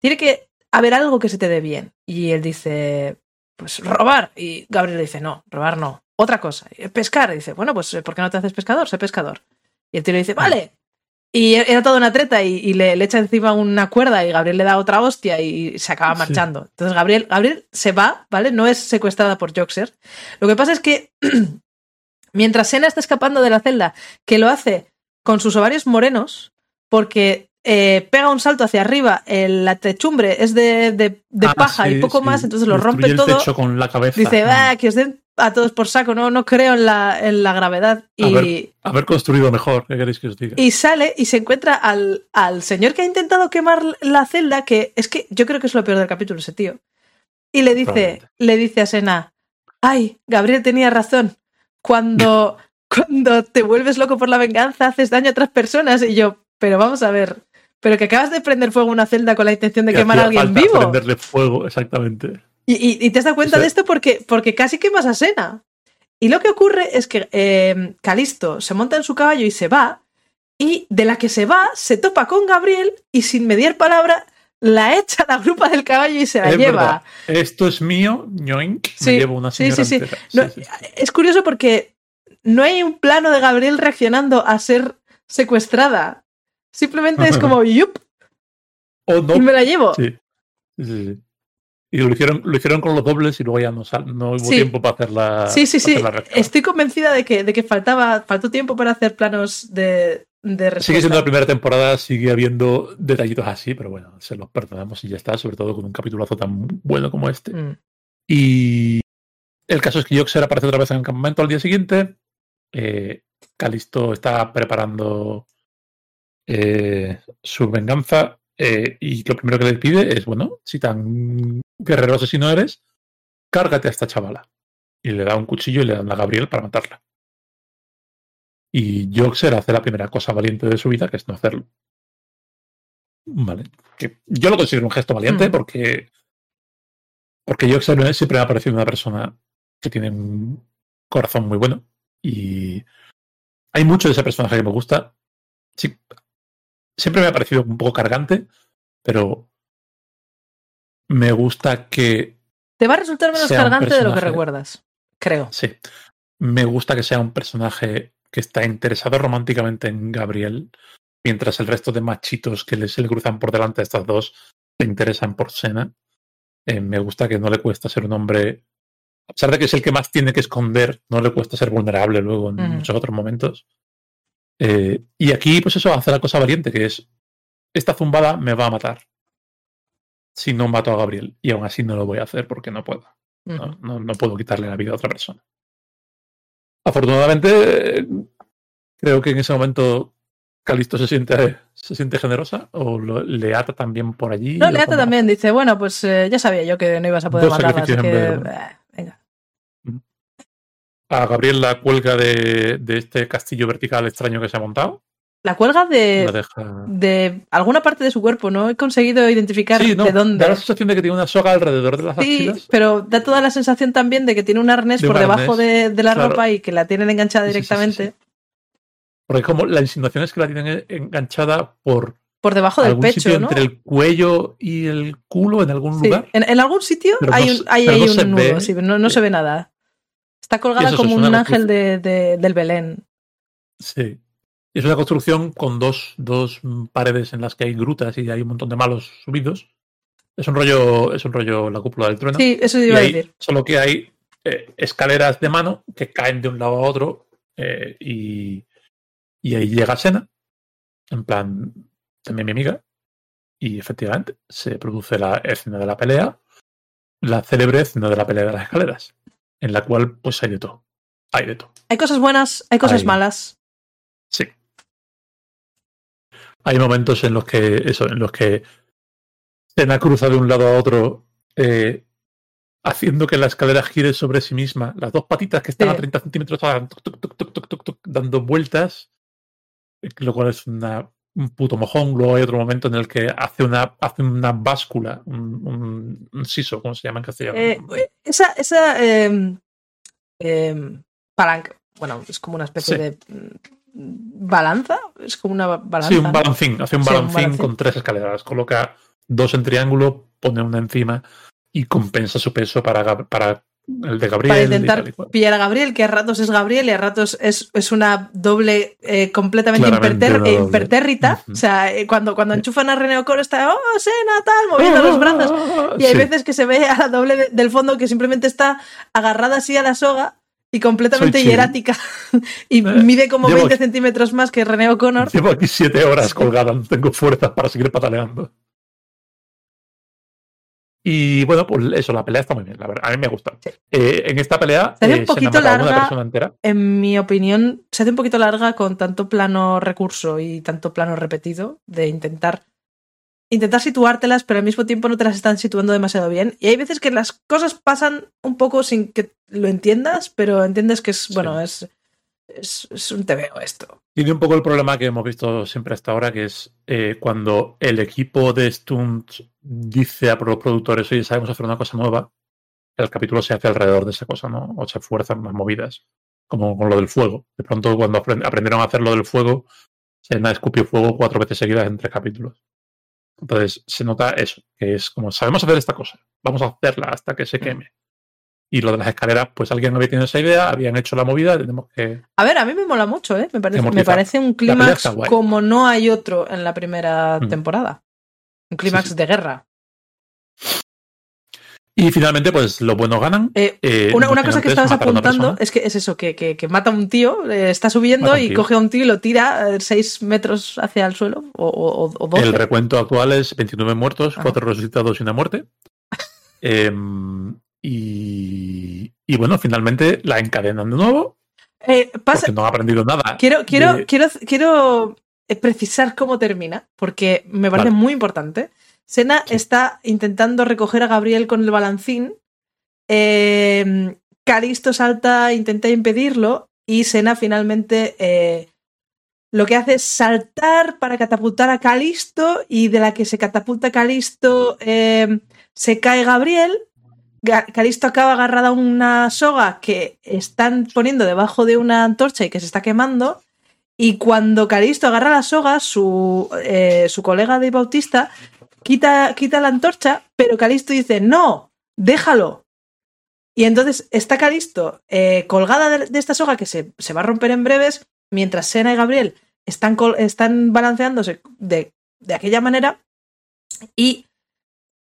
Tiene que haber algo que se te dé bien. Y él dice, pues robar. Y Gabriel dice, no, robar no. Otra cosa. Pescar. Y dice, bueno, pues ¿por qué no te haces pescador? Sé pescador. Y el tío le dice, vale. Y era toda una treta y, y le, le, echa encima una cuerda y Gabriel le da otra hostia y se acaba marchando. Sí. Entonces Gabriel, Gabriel se va, ¿vale? No es secuestrada por Joxer. Lo que pasa es que mientras Sena está escapando de la celda, que lo hace con sus ovarios morenos, porque eh, pega un salto hacia arriba, el, la techumbre es de, de, de Ah, paja sí, y poco sí. más, entonces lo Destruye rompe el todo. techo con la cabeza. Dice, va, que os den a todos por saco, no, no creo en la, en la gravedad. Y. Haber construido mejor, ¿qué queréis que os diga? y sale y se encuentra al, al señor que ha intentado quemar la celda, que es que yo creo que es lo peor del capítulo, ese tío. Y le dice, le dice a Sena, ay, Gabriel tenía razón. Cuando, cuando te vuelves loco por la venganza, haces daño a otras personas. Y yo, pero vamos a ver, pero que acabas de prender fuego a una celda con la intención de Que quemar a alguien falta vivo. prenderle fuego, exactamente. Y, y- y te has dado cuenta de esto porque, porque casi quemas a Sena. Y lo que ocurre es que eh, Calisto se monta en su caballo y se va, y de la que se va, se topa con Gabriel y sin mediar palabra la echa a la grupa del caballo y se la Es lleva. verdad. Esto es mío, ñoink, Sí, me llevo una sí, señora sí, sí. entera. No, Es curioso porque no hay un plano de Gabriel reaccionando a ser secuestrada. Simplemente es como, yup, no, y me la llevo. Sí, sí. Y lo hicieron, lo hicieron con los dobles y luego ya no, no hubo Sí. tiempo para hacer la. Sí. Estoy convencida de que, de que faltaba, faltó tiempo para hacer planos de, de respuesta. Sigue siendo la primera temporada, sigue habiendo detallitos así, pero bueno, se los perdonamos y ya está, sobre todo con un capitulazo tan bueno como este. Mm. Y el caso es que Joxer aparece otra vez en el campamento al día siguiente. Eh, Calisto está preparando eh, su venganza. eh, y lo primero que le pide es: bueno, si tan guerrero asesino eres, cárgate a esta chavala. Y le da un cuchillo y le dan a Gabriel para matarla. Y Joxer hace la primera cosa valiente de su vida, que es no hacerlo. Vale. Que yo lo considero un gesto valiente Mm. porque. Porque Joxer siempre me ha parecido una persona que tiene un corazón muy bueno. Y hay mucho de ese personaje que me gusta. Sí, siempre me ha parecido un poco cargante, pero me gusta que Te va a resultar menos cargante de lo que recuerdas, creo. Sí. Me gusta que sea un personaje que está interesado románticamente en Gabriel, mientras el resto de machitos que le- se le cruzan por delante a estas dos se interesan por Sena. Eh, me gusta que no le cuesta ser un hombre, a pesar de que es el que más tiene que esconder, no le cuesta ser vulnerable luego en muchos otros momentos. Eh, y aquí, pues eso, hace la cosa valiente, que es, esta zumbada me va a matar si no mato a Gabriel. Y aún así no lo voy a hacer porque no puedo. No, no, no puedo quitarle la vida a otra persona. Afortunadamente, creo que en ese momento Calisto se siente, se siente generosa o lo- le ata también por allí. No, o Leata cómo? también dice, bueno, pues eh, ya sabía yo que no ibas a poder Dos matarla, así que... de eh, venga. A Gabriel la cuelga de, de este castillo vertical extraño que se ha montado. La cuelga de, deja... de alguna parte de su cuerpo, no he conseguido identificar Sí, no, de dónde. da la sensación de que tiene una soga alrededor de las Sí, axilas. pero da toda la sensación también de que tiene un arnés De un por debajo arnés, de, de la claro. ropa y que la tienen enganchada directamente sí. Porque como la insinuación es que la tienen enganchada por por debajo del algún pecho, sitio ¿no? entre el cuello y el culo en algún lugar. En, en algún sitio Pero hay no un, hay, un ve. nudo, sí, pero no, no se ve nada. Está colgada como un ángel de- del Belén. Sí. Es una construcción con dos, dos paredes en las que hay grutas y hay un montón de malos subidos. Es un rollo, es un rollo la cúpula del trueno. Sí, eso iba a decir. solo que hay eh, escaleras de mano que caen de un lado a otro eh, y, y ahí llega Sena, en plan, también mi amiga, y efectivamente se produce la escena de la pelea, la célebre escena de la pelea de las escaleras, en la cual pues hay de todo. Hay de todo. Hay cosas buenas, hay cosas malas. Hay momentos en los que eso, en los que Sena cruza de un lado a otro, eh, haciendo que la escalera gire sobre sí misma. Las dos patitas que están Sí. a 30 centímetros tuc, tuc, tuc, dando vueltas, eh, lo cual es una- un puto mojón. Luego hay otro momento en el que hace una, hace una báscula, un, un, un siso, ¿cómo se llama en castellano? Eh, esa esa eh, eh, palanca, bueno, es como una especie Sí. de balanza, es como una balanza. Sí, un balancín, hace un Sí, un balancín con tres escaleras. Coloca dos en triángulo, pone una encima y compensa su peso para, para el de Gabriel. para intentar pillar a Gabriel, que a ratos es Gabriel y a ratos es, es una doble eh, completamente imperter- una doble. impertérrita. O sea, eh, cuando, cuando enchufan a René Ocoro está, oh, Sena, tal, moviendo los brazos. Y hay Sí. veces que se ve a la doble de- del fondo que simplemente está agarrada así a la soga y completamente hierática. y Eh, mide como llevo- 20 centímetros más que René O'Connor. Llevo aquí siete horas colgada, no tengo fuerzas para seguir pataleando. Y bueno, pues eso, la pelea está muy bien, la verdad. A mí me gusta. Sí. Eh, en esta pelea Se hace un eh, poquito larga. En mi opinión, se hace un poquito larga con tanto plano recurso y tanto plano repetido de intentar intentar situártelas, pero al mismo tiempo no te las están situando demasiado bien. Y hay veces que las cosas pasan un poco sin que lo entiendas, pero entiendes que es, Sí. bueno, es, es, es un TVO esto. Tiene un poco el problema que hemos visto siempre hasta ahora, que es eh, cuando el equipo de Stunts dice a los productores, oye, sabemos hacer una cosa nueva, el capítulo se hace alrededor de esa cosa, ¿no? O se fuerzan más movidas, como con lo del fuego. De pronto, cuando aprend- aprendieron a hacer lo del fuego, se escupió fuego cuatro veces seguidas en tres capítulos. Entonces, se nota eso, que es como, sabemos hacer esta cosa, vamos a hacerla hasta que se queme. Y lo de las escaleras, pues alguien había tenido esa idea, habían hecho la movida, tenemos que... A ver, a mí me mola mucho, ¿eh? Me parece, me Amortizar. parece un clímax como no hay otro en la primera Mm. temporada. Un clímax sí. de guerra. Y finalmente, pues los buenos ganan. Eh, Eh, Una, cosa que estabas apuntando es que es eso, que, que, que mata a un tío, eh, está subiendo y tío. coge a un tío y lo tira eh, seis metros hacia el suelo, o, o, o 12. El recuento actual es 29 muertos, Ajá. 4 resucitados y una muerte. Em, y, y bueno, finalmente la encadenan de nuevo, pasa- porque no ha aprendido nada. quiero, quiero, de- quiero, quiero precisar cómo termina, porque me parece Vale. muy importante. Sena está intentando recoger a Gabriel con el balancín. Eh, Calisto salta, intenta impedirlo. Y Sena finalmente eh, lo que hace es saltar para catapultar a Calisto. Y de la que se catapulta Calisto eh, se cae Gabriel. Ga- Calisto acaba agarrada a una soga que están poniendo debajo de una antorcha y que se está quemando. Y cuando Calisto agarra la soga, su, eh, su colega de Bautista quita, quita la antorcha, pero Calisto dice, no, déjalo. Y entonces está Calisto eh, colgada de, de esta soga que se, se va a romper en breves, mientras Sena y Gabriel están, están balanceándose de, de aquella manera y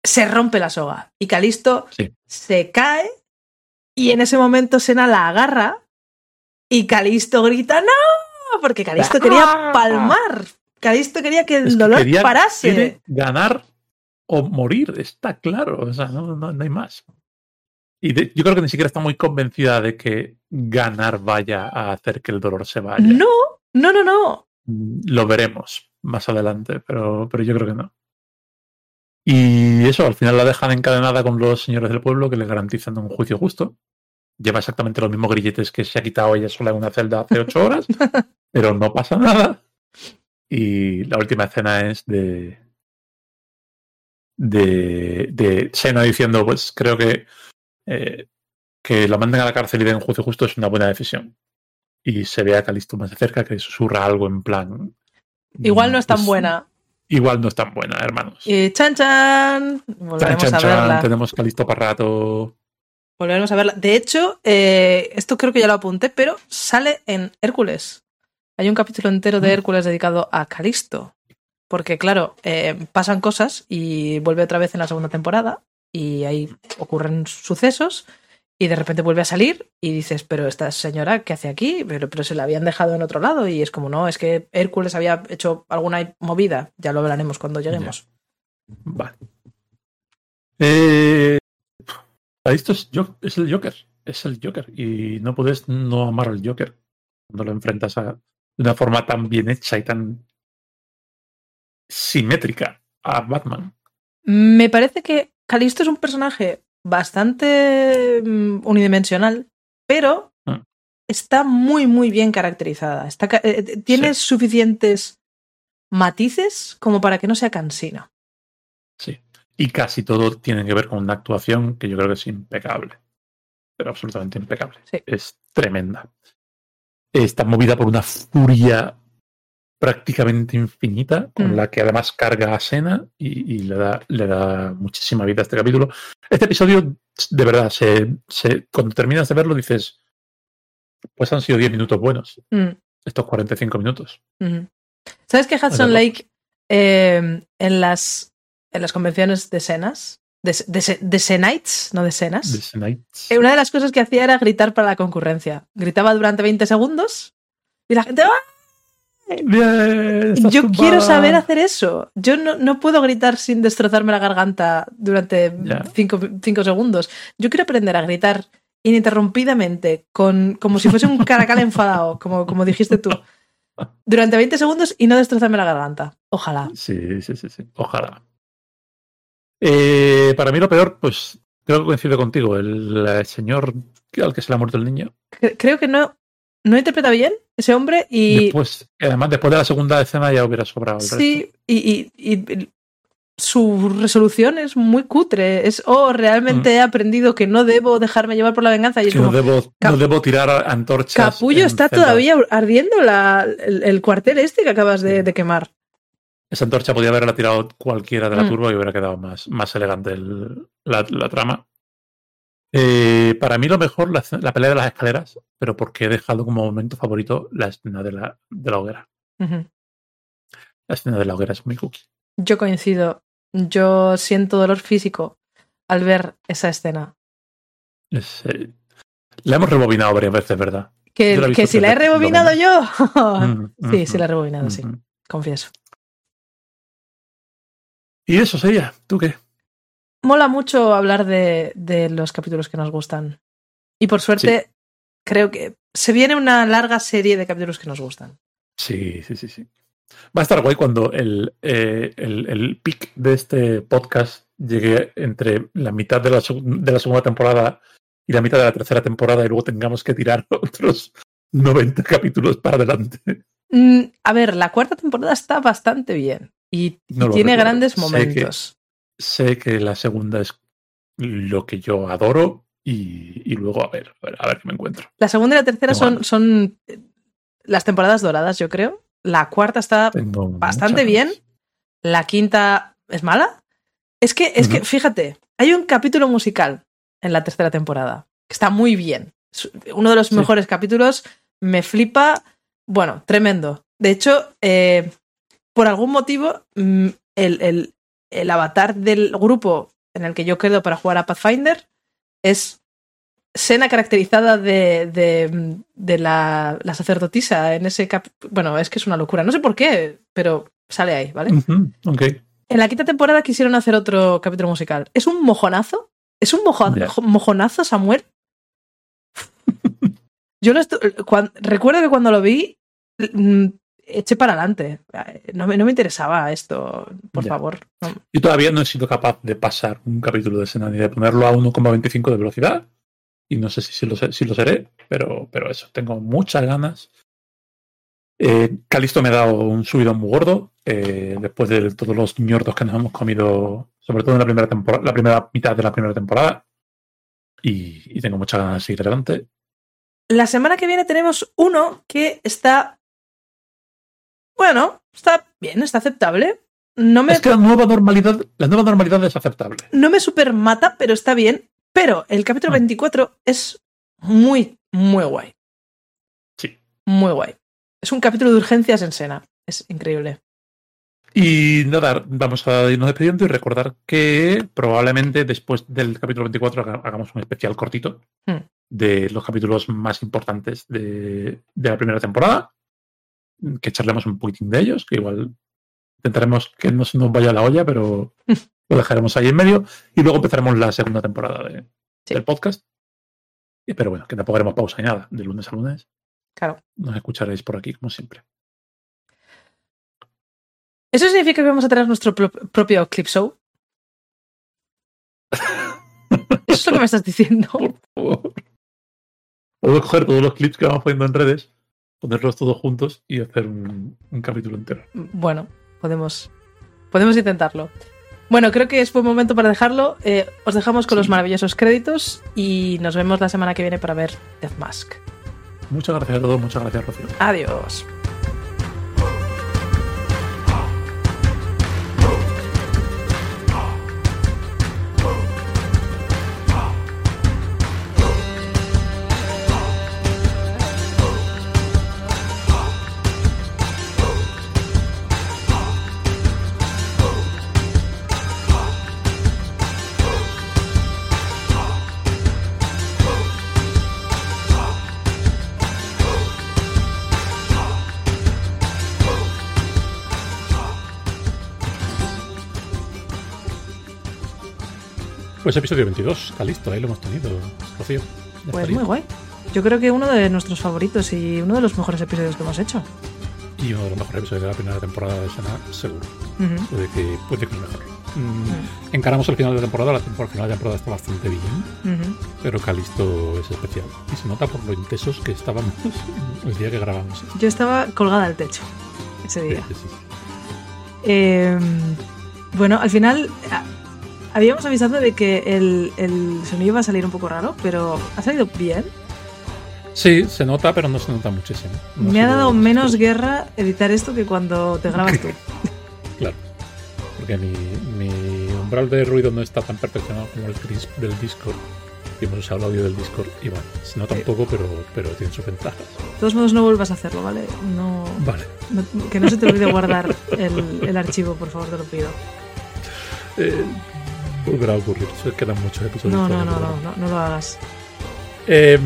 se rompe la soga. Y Calisto Sí. se cae y en ese momento Sena la agarra y Calisto grita ¡No! Porque Calisto quería palmar. Calisto quería que el Es que dolor quería- parase. quiere ganar o morir, está claro. O sea, no, no- no hay más. Y de- yo creo que ni siquiera está muy convencida de que ganar vaya a hacer que el dolor se vaya. No, no, no, no. Mm, Lo veremos más adelante, pero, pero yo creo que no. Y eso, al final la dejan encadenada con los señores del pueblo que le garantizan un juicio justo. Lleva exactamente los mismos grilletes que se ha quitado ella sola en una celda hace ocho horas, pero no pasa nada. Y la última escena es de. De. de Sena diciendo: Pues creo que. eh, que la manden a la cárcel y den un juicio justo es una buena decisión. Y se ve a Calisto más de cerca que susurra algo en plan. Igual no es tan pues, buena. Igual no es tan buena, hermanos. Y chan chan. Chan, Volveremos chan, a chan, tenemos Calisto para rato. Volveremos a verla. De hecho, eh, esto creo que ya lo apunté, pero sale en Hércules. Hay un capítulo entero de Mm. Hércules dedicado a Calisto. Porque, claro, eh, pasan cosas y vuelve otra vez en la segunda temporada. Y ahí ocurren sucesos. Y de repente vuelve a salir y dices, pero esta señora, ¿qué hace aquí? Pero, pero se la habían dejado en otro lado. Y es como, no, es que Hércules había hecho alguna movida. Ya lo hablaremos cuando lleguemos. Vale. Eh, Calisto es, es el Joker. Es el Joker. Y no puedes no amar al Joker cuando lo enfrentas a- de una forma tan bien hecha y tan simétrica a Batman. Me parece que Calisto es un personaje bastante mm, unidimensional, pero Mm. está muy, muy bien caracterizada. Está, eh, eh, tiene Sí. suficientes matices como para que no sea cansina. Sí. Y casi todo tiene que ver con una actuación que yo creo que es impecable. Pero absolutamente impecable. Sí. Es tremenda. está movida por una furia prácticamente infinita, con Mm. la que además carga a Sena y, y le, da, le da muchísima vida a este capítulo. Este episodio, de verdad, se, se- cuando terminas de verlo dices, pues han sido 10 minutos buenos, Mm, estos 45 minutos. ¿Sabes que Hudson. Lake eh, en, las, en las convenciones de cenas, de, de, de Senites, no de This Nights. eh, una de las cosas que hacía era gritar para la concurrencia. Gritaba durante 20 segundos y la gente... ¡ah! Bien, Yo tumbada. quiero saber hacer eso. Yo no, no puedo gritar sin destrozarme la garganta durante Ya. 5 segundos. Yo quiero aprender a gritar ininterrumpidamente, con, como si fuese un caracal enfadado, como, como dijiste tú, durante 20 segundos y no destrozarme la garganta. Ojalá. Sí, sí, sí, sí. Ojalá. Eh, para mí lo peor, pues creo que coincido contigo. El, eh, señor al que se le ha muerto el niño. Cre- Creo que no, no interpreta bien ese hombre y... Después, además, después de la segunda escena ya hubiera sobrado el Sí, y, y- y su resolución es muy cutre. Es, oh, realmente he aprendido que no debo dejarme llevar por la venganza. Y es resto. Mm. No debo, no debo tirar antorchas. Capullo está todavía ardiendo la- el, el cuartel este que acabas de, de quemar. Esa antorcha podía haberla tirado cualquiera de la Mm. turba y hubiera quedado más, más elegante el- la, la trama. Eh, para mí lo mejor la, la pelea de las escaleras, pero porque he dejado como momento favorito la escena de la, de la hoguera. La escena de la hoguera es muy cookie. Yo coincido. Yo siento dolor físico al ver esa escena. Es, eh, la hemos rebobinado varias veces, ¿verdad? Que, que si la he rebobinado yo. Mm, sí, mm, sí la he rebobinado, sí. Confieso. Y eso sería, ¿tú qué? Mola mucho hablar de, de los capítulos que nos gustan. Y por suerte, creo que se viene una larga serie de capítulos que nos gustan. Sí, sí, sí, sí. Va a estar guay cuando el, eh, el, el pic de este podcast llegue entre la mitad de la, de la segunda temporada y la mitad de la tercera temporada y luego tengamos que tirar otros 90 capítulos para adelante. Mm, a ver, la cuarta temporada está bastante bien. Y, No tiene recuerdo. grandes momentos. Sé que la segunda es lo que yo adoro y, y luego a ver, a ver, a ver qué me encuentro. La segunda y la tercera son, son eh, las temporadas doradas, yo creo. La cuarta está Tengo bastante bien. La quinta es mala. Es que, es que, fíjate, hay un capítulo musical en la tercera temporada que está muy bien. Es uno de los Sí. mejores capítulos. Me flipa. Bueno, tremendo. De hecho, eh, por algún motivo, mm, el, el- el avatar del grupo en el que yo quedo para jugar a Pathfinder es Sena caracterizada de, de, de la, la sacerdotisa en ese cap Bueno, es que es una locura. No sé por qué, pero sale ahí, ¿vale? En la quinta temporada quisieron hacer otro capítulo musical. ¿Es un mojonazo? ¿Es un mojo- mojonazo, Samuel? Yo lo estu- cuan- recuerdo que cuando lo vi, mm, eché para adelante. No me, no me interesaba esto, por Ya. favor. No. Yo todavía no he sido capaz de pasar un capítulo de escena ni de ponerlo a 1,25 de velocidad. Y no sé si, si lo, si lo seré, pero, pero eso, tengo muchas ganas. Eh, Calisto me ha dado un subidón muy gordo eh, después de todos los ñordos que nos hemos comido, sobre todo en la primera temporada, la primera mitad de la primera temporada. Y, y tengo muchas ganas de seguir adelante. La semana que viene tenemos uno que está. Bueno, está bien, está aceptable. No me, Es que la nueva normalidad, la nueva normalidad es aceptable. no me super mata, pero está bien. Pero el capítulo Ah. 24 es muy, muy guay. Sí. Muy guay. Es un capítulo de urgencias en Sena. Es increíble. Y nada, vamos a irnos despidiendo y recordar que probablemente después del capítulo 24 haga- hagamos un especial cortito Hmm. de los capítulos más importantes de, de la primera temporada, que charlemos un poquitín de ellos, que igual intentaremos que no se nos vaya la olla, pero lo dejaremos ahí en medio y luego empezaremos la segunda temporada de- Sí. del podcast. Pero bueno, que tampoco haremos pausa ni nada, de lunes a lunes Claro. nos escucharéis por aquí como siempre. ¿Eso significa que vamos a tener nuestro pro- propio clip show? Eso es lo que me estás diciendo. por favor. Podemos coger todos los clips que vamos poniendo en redes, ponerlos todos juntos y hacer un, un capítulo entero. Bueno, podemos, podemos intentarlo. Bueno, creo que es buen momento para dejarlo. Eh, os dejamos con los maravillosos créditos y nos vemos la semana que viene para ver Death Mask. Muchas gracias a todos, muchas gracias, Rocío. Adiós. Pues episodio 22, está listo, ahí lo hemos tenido, Rocío. Pues estaría. muy guay. Yo creo que uno de nuestros favoritos y uno de los mejores episodios que hemos hecho. Y uno de los mejores episodios de la primera temporada de Sena, seguro. Puede que, puede que el mejor. Mm, Encaramos el final de temporada, la temporada, el final de temporada está bastante bien, pero Calisto es especial. Y se nota por lo intensos que estábamos el día que grabamos. Yo estaba colgada al techo ese día. sí, sí. Eh, bueno, al final habíamos avisado de que el, el sonido iba a salir un poco raro, pero ha salido bien. Sí, se nota, pero no se nota muchísimo. No Me ha dado menos guerra editar esto que cuando te grabas tú. Claro. Porque mi, mi umbral de ruido no está tan perfeccionado como el del Discord. Y hemos usado el audio del Discord. Y bueno, se nota un poco, pero, pero tiene sus ventajas. De todos modos, no vuelvas a hacerlo, ¿vale? No, Vale. no- que no se te olvide guardar el, el archivo, por favor, te lo pido. Eh, volverá a ocurrir. Se quedan muchos episodios. No, no, no, no, no, no lo hagas. Eh,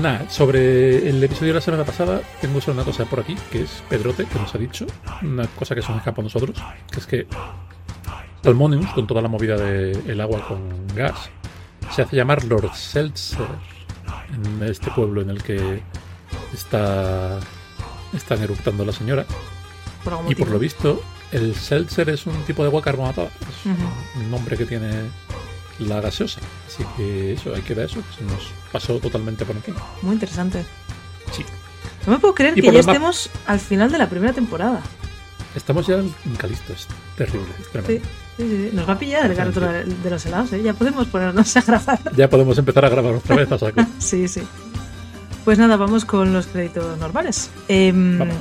nada, sobre el episodio de la semana pasada, tengo solo una cosa por aquí, que es Pedrote, que nos ha dicho, una cosa que se nos escapa a nosotros, que es que Salmonius, con toda la movida del agua con gas, se hace llamar Lord Seltzer en este pueblo en el que está están eructando la señora. Por Y por lo visto, el Seltzer es un tipo de agua carbonatada, es nombre que tiene la gaseosa. Así que eso, hay que ver eso, que se nos pasó totalmente por encima. Muy interesante. Sí. No me puedo creer Y que ya estemos al final de la primera temporada. Estamos ya en Calisto, es terrible, es Sí, tremendo. sí, sí, sí. Nos va a pillar el gato de los helados, ¿eh? Ya podemos ponernos a grabar. Ya podemos empezar a grabar otra vez a saco. Sí, sí. Pues nada, vamos con los créditos normales. Em, Vamos.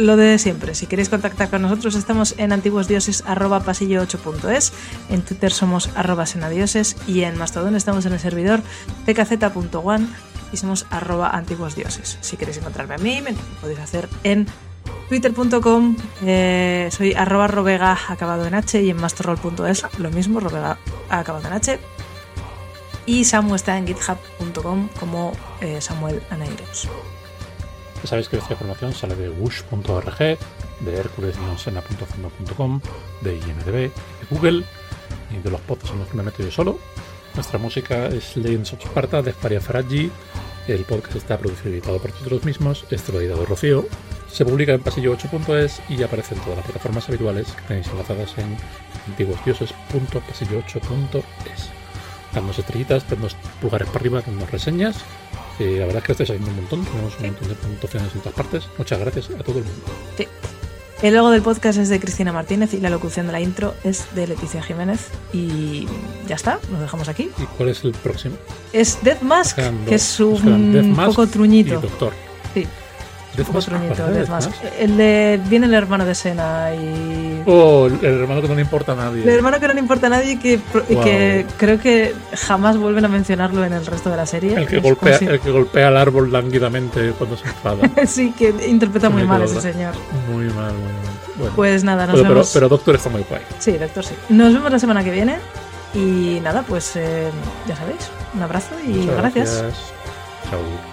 Lo de siempre, si queréis contactar con nosotros, estamos en antiguosdioses.pasillo8.es, en Twitter somos arroba senadioses y en Mastodon estamos en el servidor ckz.one y somos arroba antiguosdioses. Si queréis encontrarme a mí, me podéis hacer en twitter.com, eh, soy arroba robega acabado en h y en masterroll.es lo mismo, robega acabado en h. Y Samu está en github.com como eh, Samuel Aneiros. Ya sabéis que esta información sale de wush.org, de hercules-sena.fondo.com, de IMDB, de Google y de los podcasts en los que me meto yo solo. Nuestra música es Legends of Sparta de Faria Faraggi. El podcast está producido y editado por nosotros mismos. Esto lo ha Rocío. Se publica en pasillo8.es y aparece en todas las plataformas habituales que tenéis enlazadas en antiguosdioses.pasillo8.es. Dadnos estrellitas, dadnos pulgares para arriba, dadnos reseñas. Eh, la verdad es que estáis saliendo un montón, tenemos un montón de puntuaciones en todas partes. Muchas gracias a todo el mundo. El logo del podcast es de Cristina Martínez y la locución de la intro es de Leticia Jiménez. Y ya está, lo dejamos aquí. ¿Y cuál es el próximo? Es Death Mask, Nos que es Nos un Death Mask poco Y truñito. Doctor. Sí, Death un poco Mask, truñito, ¿cuál es Death Mask. El de. Viene el hermano de Sena y. Oh, el hermano que no le importa a nadie. El hermano que no le importa a nadie y que, pro- y Wow. que creo que jamás vuelven a mencionarlo en el resto de la serie. El que, Es golpea, si- el que golpea al árbol lánguidamente cuando se enfada. sí, que interpreta muy me mal ese señor. Muy mal, muy mal. Bueno, Pues nada, nos Bueno, pero, vemos. pero Doctor está muy guay. Sí, doctor, sí. Nos vemos la semana que viene. Y nada, pues eh, ya sabéis. Un abrazo y Muchas gracias. gracias. Chao.